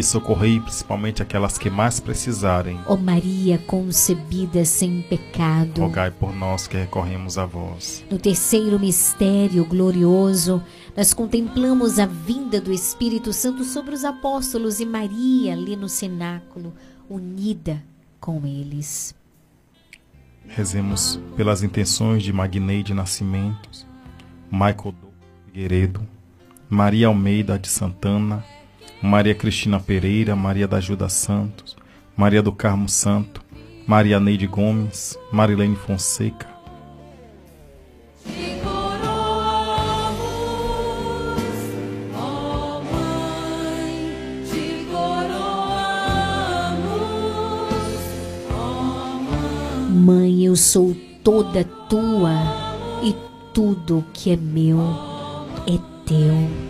e socorrei principalmente aquelas que mais precisarem. Ó Maria concebida sem pecado, Rogai por nós que recorremos a vós. no terceiro mistério glorioso, nós contemplamos a vinda do Espírito Santo sobre os apóstolos e Maria ali no cenáculo, unida com eles. Rezemos pelas intenções de Magneide Nascimentos, Michael Figueiredo, Maria Almeida de Santana, Maria Cristina Pereira, Maria da Ajuda Santos, Maria do Carmo Santo, Maria Neide Gomes, Marilene Fonseca. Mãe, eu sou toda tua e tudo que é meu é teu.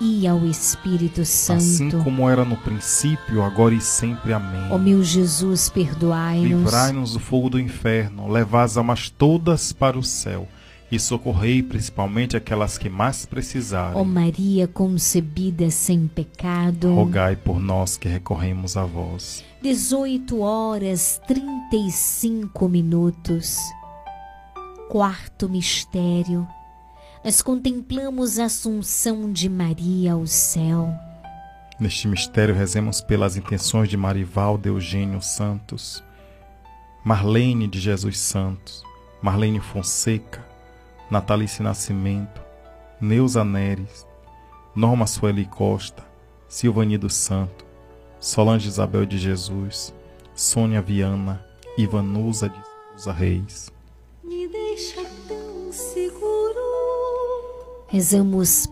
e ao Espírito Santo. Assim como era no princípio, agora e sempre. Amém. Ó meu Jesus, perdoai-nos. Livrai-nos do fogo do inferno, levai as almas todas para o céu e socorrei principalmente aquelas que mais precisarem. Ó Maria concebida sem pecado. Rogai por nós que recorremos a vós. 18 horas 35 minutos. Quarto mistério. Nós contemplamos a assunção de Maria ao céu. Neste mistério, rezemos pelas intenções de Marivaldo Eugênio Santos, Marlene de Jesus Santos, Marlene Fonseca, Natalice Nascimento, Neuza Neres, Norma Sueli Costa, Silvani do Santo, Solange Isabel de Jesus, Sônia Viana, Ivanusa de Souza Reis. Me deixa. Rezamos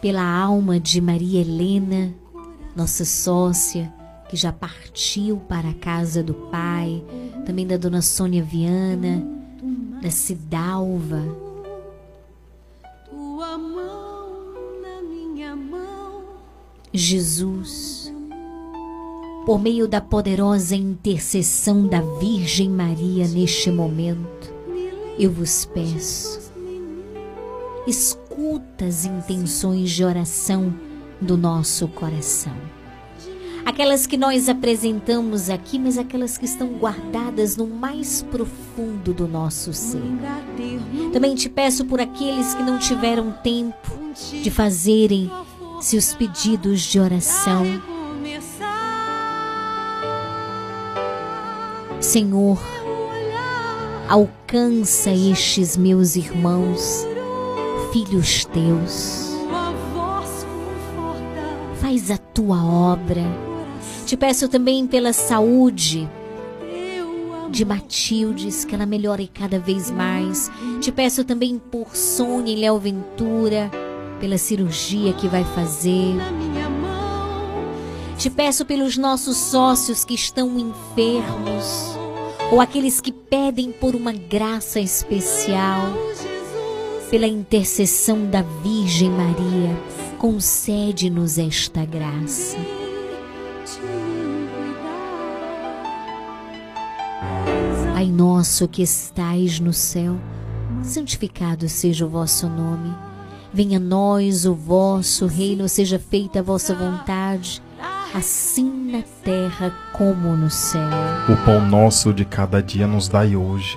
pela alma de Maria Helena, nossa sócia, que já partiu para a casa do Pai, também da dona Sônia Viana, da Cidalva. Jesus, por meio da poderosa intercessão da Virgem Maria neste momento, eu vos peço, escuta as intenções de oração do nosso coração. Aquelas que nós apresentamos aqui, mas aquelas que estão guardadas no mais profundo do nosso ser. Também te peço por aqueles que não tiveram tempo de fazerem seus pedidos de oração. Senhor, alcança estes meus irmãos, filhos teus. Faz a tua obra. Te peço também pela saúde de Matildes, que ela melhore cada vez mais. Te peço também por Sônia e Léo Ventura, pela cirurgia que vai fazer. Te peço pelos nossos sócios que estão enfermos, ou aqueles que pedem por uma graça especial, pela intercessão da Virgem Maria, concede-nos esta graça. Pai nosso que estais no céu, santificado seja o vosso nome. Venha a nós o vosso reino, seja feita a vossa vontade, assim na terra como no céu. O pão nosso de cada dia nos dai hoje.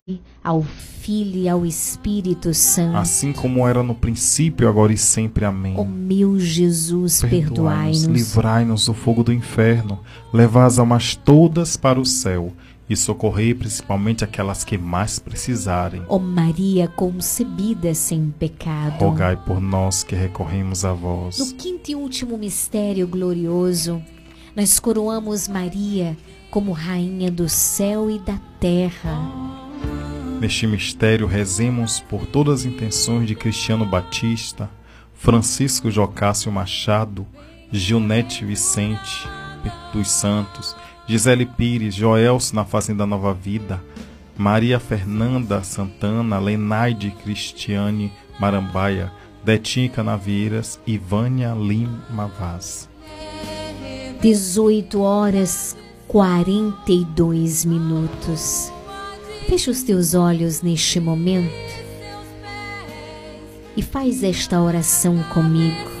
Ao Filho e ao Espírito Santo. Assim como era no princípio, agora e sempre. Amém. Ó meu Jesus, perdoai-nos. livrai-nos do fogo do inferno, levai as almas todas para o céu e socorrei principalmente aquelas que mais precisarem. Ó Maria concebida sem pecado, rogai por nós que recorremos a vós. No quinto e último mistério glorioso, nós coroamos Maria como rainha do céu e da terra. Neste mistério, rezemos por todas as intenções de Cristiano Batista, Francisco Jocássio Machado, Gilnete Vicente dos Santos, Gisele Pires, Joelso na Fazenda Nova Vida, Maria Fernanda Santana, Lenaide Cristiane Marambaia, Detinha Canaveiras e Vânia Lima Vaz. 18 horas 42 minutos. Feche os teus olhos neste momento e faz esta oração comigo.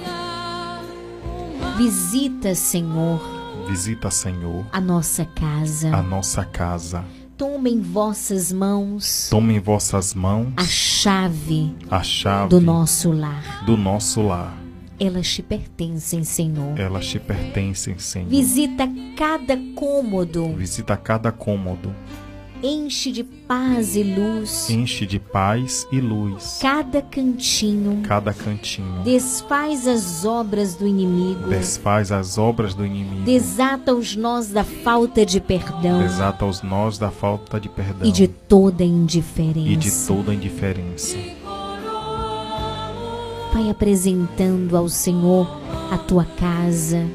Visita, Senhor, Visita, Senhor, a nossa casa. a nossa casa. Toma em vossas mãos Tome em vossas mãos a chave a chave do nosso lar. do nosso lar. Elas te pertencem, Senhor. Elas te pertencem, Senhor. Visita cada cômodo, Visita cada cômodo, enche de paz e luz enche de paz e luz cada cantinho, cada cantinho. desfaz as obras do inimigo, Desfaz as obras do inimigo. desata os nós da falta de perdão Desata os nós da falta de perdão e de toda e de indiferença. toda indiferença. Vai apresentando ao Senhor a tua casa,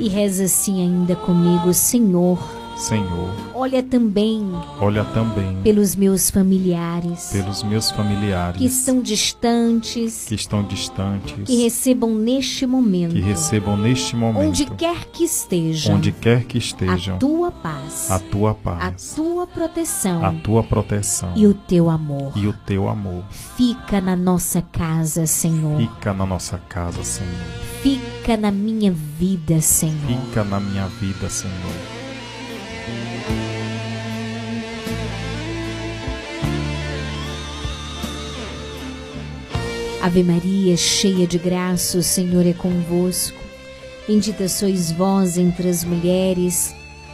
e reza assim ainda comigo, Senhor. Senhor, Olha também olha também pelos meus familiares pelos meus familiares que estão distantes, que estão distantes, que recebam neste momento, que recebam neste momento, onde quer que estejam, onde quer que estejam, a tua paz, a tua a paz, tua proteção a tua proteção e o teu amor. e o teu amor. Fica na nossa casa, Senhor. Fica na nossa casa, Senhor. Fica na minha vida, Senhor. Fica na minha vida, Senhor. Ave Maria, cheia de graça, o Senhor é convosco. Bendita sois vós entre as mulheres,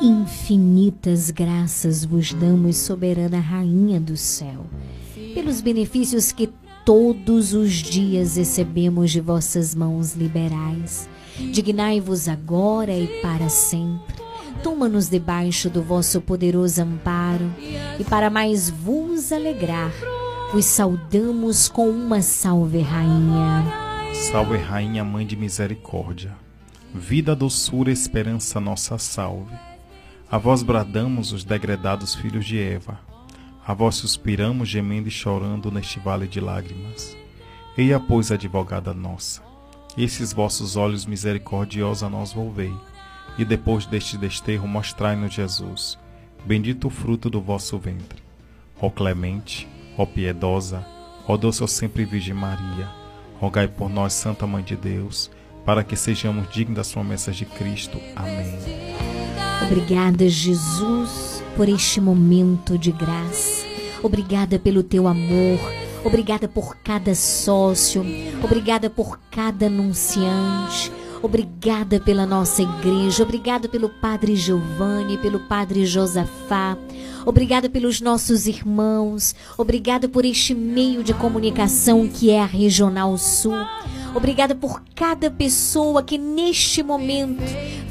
Infinitas graças vos damos, soberana Rainha do céu, pelos benefícios que todos os dias recebemos de vossas mãos liberais. Dignai-vos agora e para sempre Toma-nos debaixo do vosso poderoso amparo e para mais vos alegrar, vos saudamos com uma salve, Rainha. Salve, Rainha, Mãe de Misericórdia. Vida, doçura, esperança, nossa salve. A vós bradamos os degredados filhos de Eva. A vós suspiramos, gemendo e chorando neste vale de lágrimas. Eia, pois, advogada nossa, esses vossos olhos misericordiosos a nós volvei, e depois deste desterro mostrai-nos Jesus, bendito o fruto do vosso ventre. Ó clemente, ó piedosa, ó doce sempre Virgem Maria, rogai por nós, Santa Mãe de Deus, para que sejamos dignos das promessas de Cristo. Amém. Obrigada, Jesus, por este momento de graça. Obrigada pelo teu amor. Obrigada por cada sócio. Obrigada por cada anunciante. Obrigada pela nossa igreja. Obrigada pelo Padre Giovanni, pelo Padre Josafá. Obrigada pelos nossos irmãos. Obrigada por este meio de comunicação que é a Regional Sul. Obrigada por cada pessoa que neste momento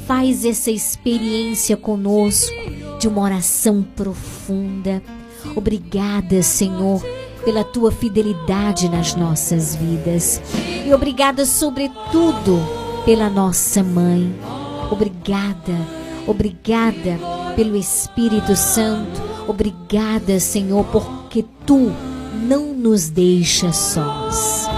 faz essa experiência conosco de uma oração profunda. Obrigada, Senhor, pela tua fidelidade nas nossas vidas. E obrigada, sobretudo, pela nossa mãe. Obrigada, obrigada pelo Espírito Santo. Obrigada, Senhor, porque tu não nos deixas sós.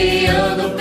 Que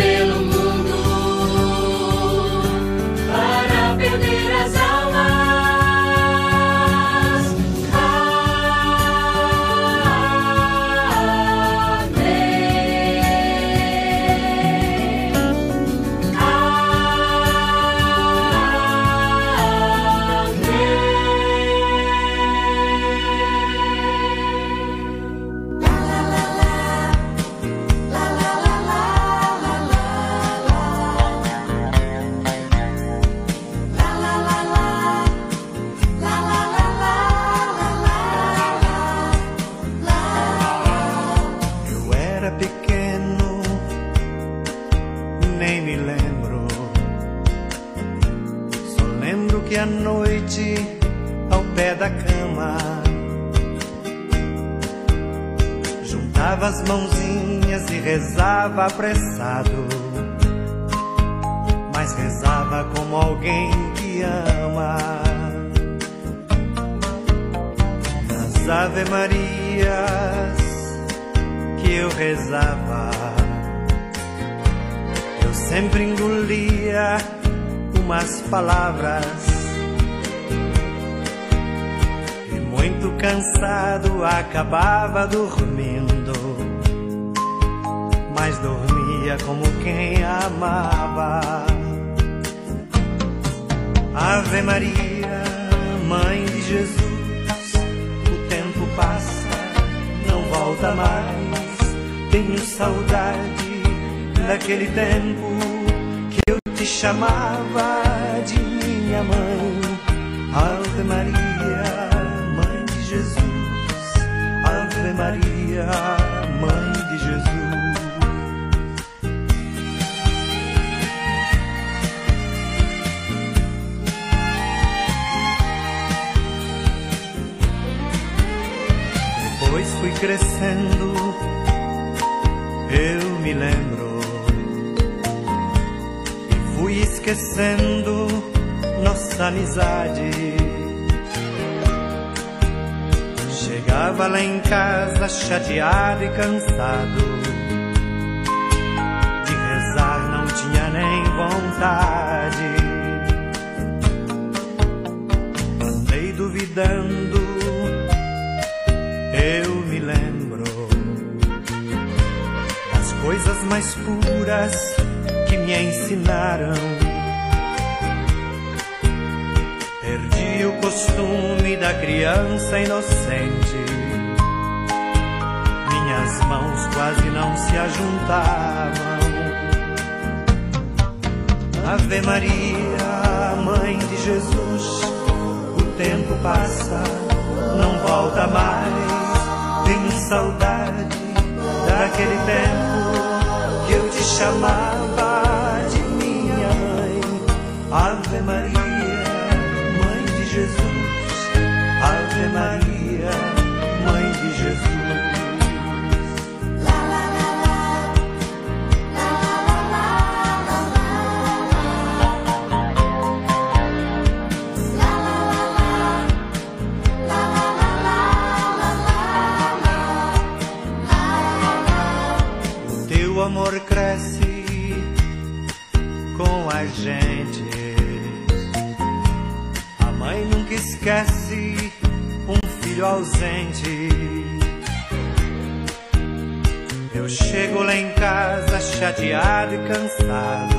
Eu chego lá em casa chateado e cansado.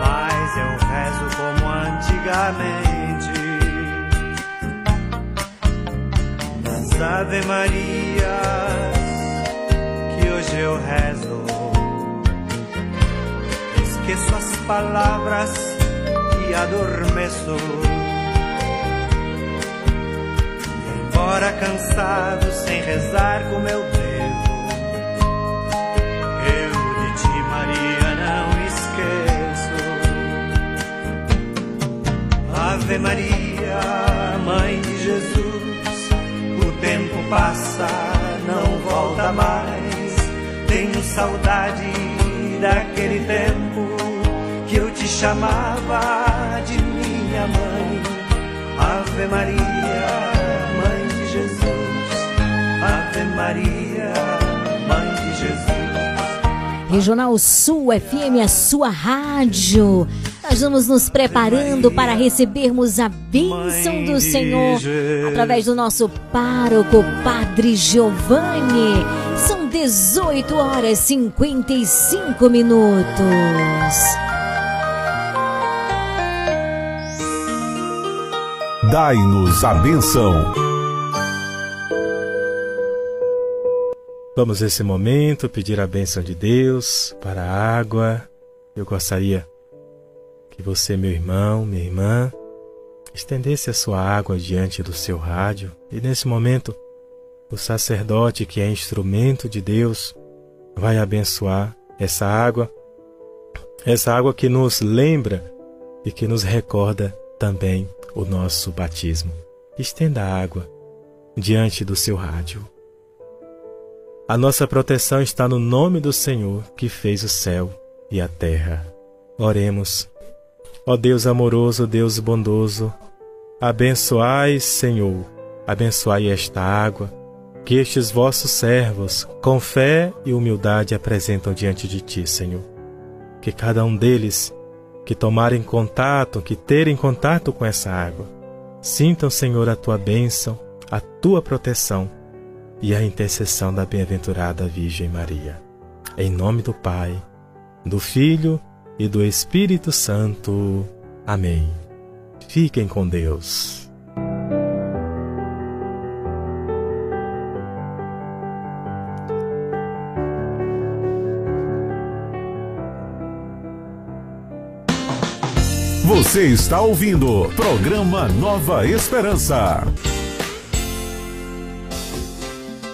Mas eu rezo como antigamente. Nas Ave Maria que hoje eu rezo. Esqueço as palavras e adormeço. Embora cansado, sem rezar como eu devo, Maria, não esqueço. Ave Maria, Mãe de Jesus, o tempo passa, não volta mais. Tenho saudade daquele tempo que eu te chamava de minha mãe. Ave Maria, Mãe de Jesus. Ave Maria. Regional Sul FM, a sua rádio. Nós vamos nos preparando para recebermos a bênção do Senhor através do nosso pároco, Padre Giovanni. São 18 horas e 55 minutos. Dai-nos a benção. Vamos nesse momento pedir a bênção de Deus para a água. Eu gostaria que você, meu irmão, minha irmã, estendesse a sua água diante do seu rádio e nesse momento o sacerdote, que é instrumento de Deus, vai abençoar essa água, essa água que nos lembra e que nos recorda também o nosso batismo. Estenda a água diante do seu rádio. A nossa proteção está no nome do Senhor que fez o céu e a terra. Oremos. Ó Deus amoroso, Deus bondoso, abençoai, Senhor, abençoai esta água que estes vossos servos, com fé e humildade, apresentam diante de ti, Senhor. Que cada um deles que tomarem contato, que terem contato com essa água, sintam, Senhor, a tua bênção, a tua proteção e a intercessão da bem-aventurada Virgem Maria. Em nome do Pai, do Filho e do Espírito Santo. Amém. Fiquem com Deus. Você está ouvindo programa Nova Esperança.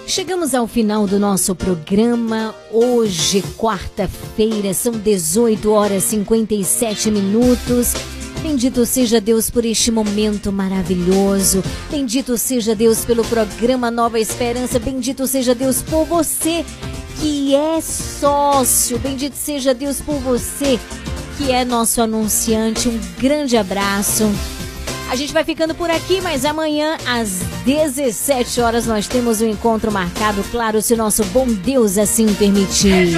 Chegamos ao final do nosso programa. Hoje, quarta-feira, são 18 horas e 57 minutos. Bendito seja Deus por este momento maravilhoso. Bendito seja Deus pelo programa Nova Esperança. Bendito seja Deus por você que é sócio. Bendito seja Deus por você que é nosso anunciante. Um grande abraço. A gente vai ficando por aqui, mas amanhã às 17 horas nós temos um encontro marcado, claro, se nosso bom Deus assim permitir.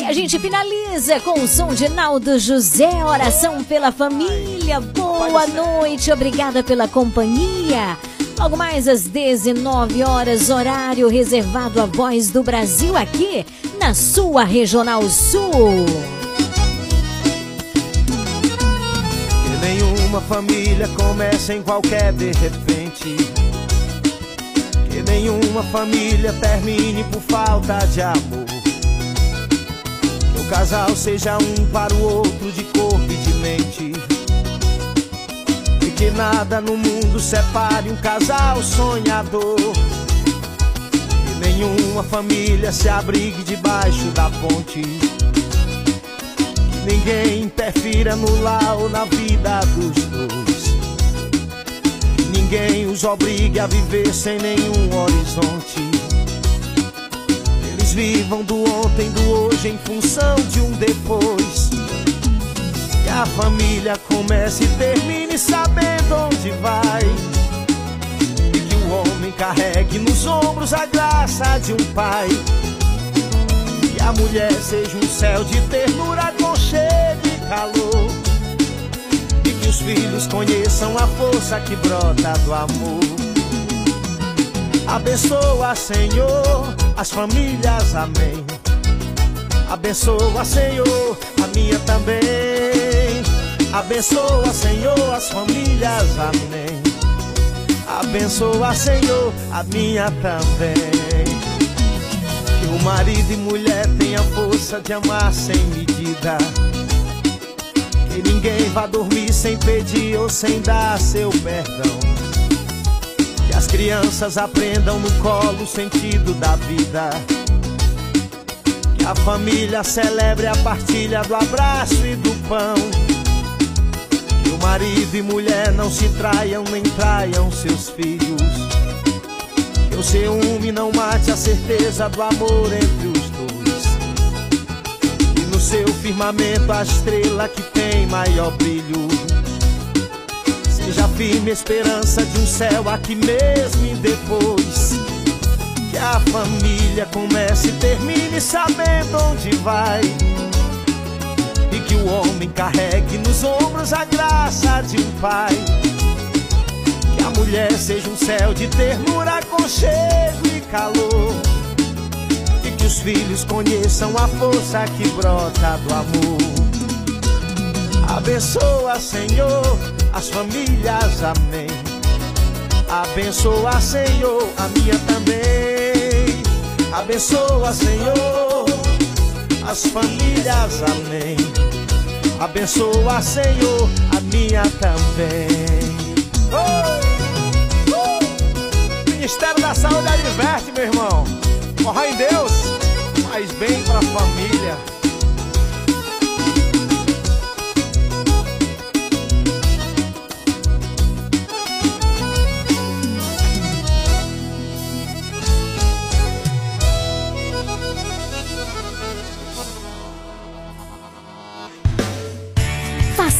E a gente finaliza com o som de Naldo José, oração pela família. Boa noite, obrigada pela companhia. Logo mais às 19 horas, horário reservado à voz do Brasil aqui na sua Regional Sul. Nenhuma família comece em qualquer de repente. Que nenhuma família termine por falta de amor. Que o casal seja um para o outro de corpo e de mente. E que nada no mundo separe um casal sonhador. Que nenhuma família se abrigue debaixo da ponte. Ninguém interfira no lar ou na vida dos dois. Ninguém os obrigue a viver sem nenhum horizonte. Eles vivam do ontem, do hoje em função de um depois. Que a família comece e termine sabendo onde vai. E que o homem carregue nos ombros a graça de um pai. A mulher seja um céu de ternura, aconchego e calor. E que os filhos conheçam a força que brota do amor. Abençoa, Senhor, as famílias, amém. Abençoa, Senhor, a minha também. Abençoa, Senhor, as famílias, amém. Abençoa, Senhor, a minha também. Marido e mulher tenham força de amar sem medida. Que ninguém vá dormir sem pedir ou sem dar seu perdão. Que as crianças aprendam no colo o sentido da vida. Que a família celebre a partilha do abraço e do pão. Que o marido e mulher não se traiam nem traiam seus filhos. O ciúme não mate a certeza do amor entre os dois. E no seu firmamento a estrela que tem maior brilho. Seja firme a esperança de um céu aqui mesmo e depois. Que a família comece e termine sabendo onde vai. E que o homem carregue nos ombros a graça de um pai. A mulher seja um céu de ternura, aconchego e calor. E que os filhos conheçam a força que brota do amor. Abençoa, Senhor, as famílias, amém. Abençoa, Senhor, a minha também. Abençoa, Senhor, as famílias, amém. Abençoa, Senhor, a minha também. Ministério da Saúde adverte, meu irmão. Corra em Deus, faz bem pra família.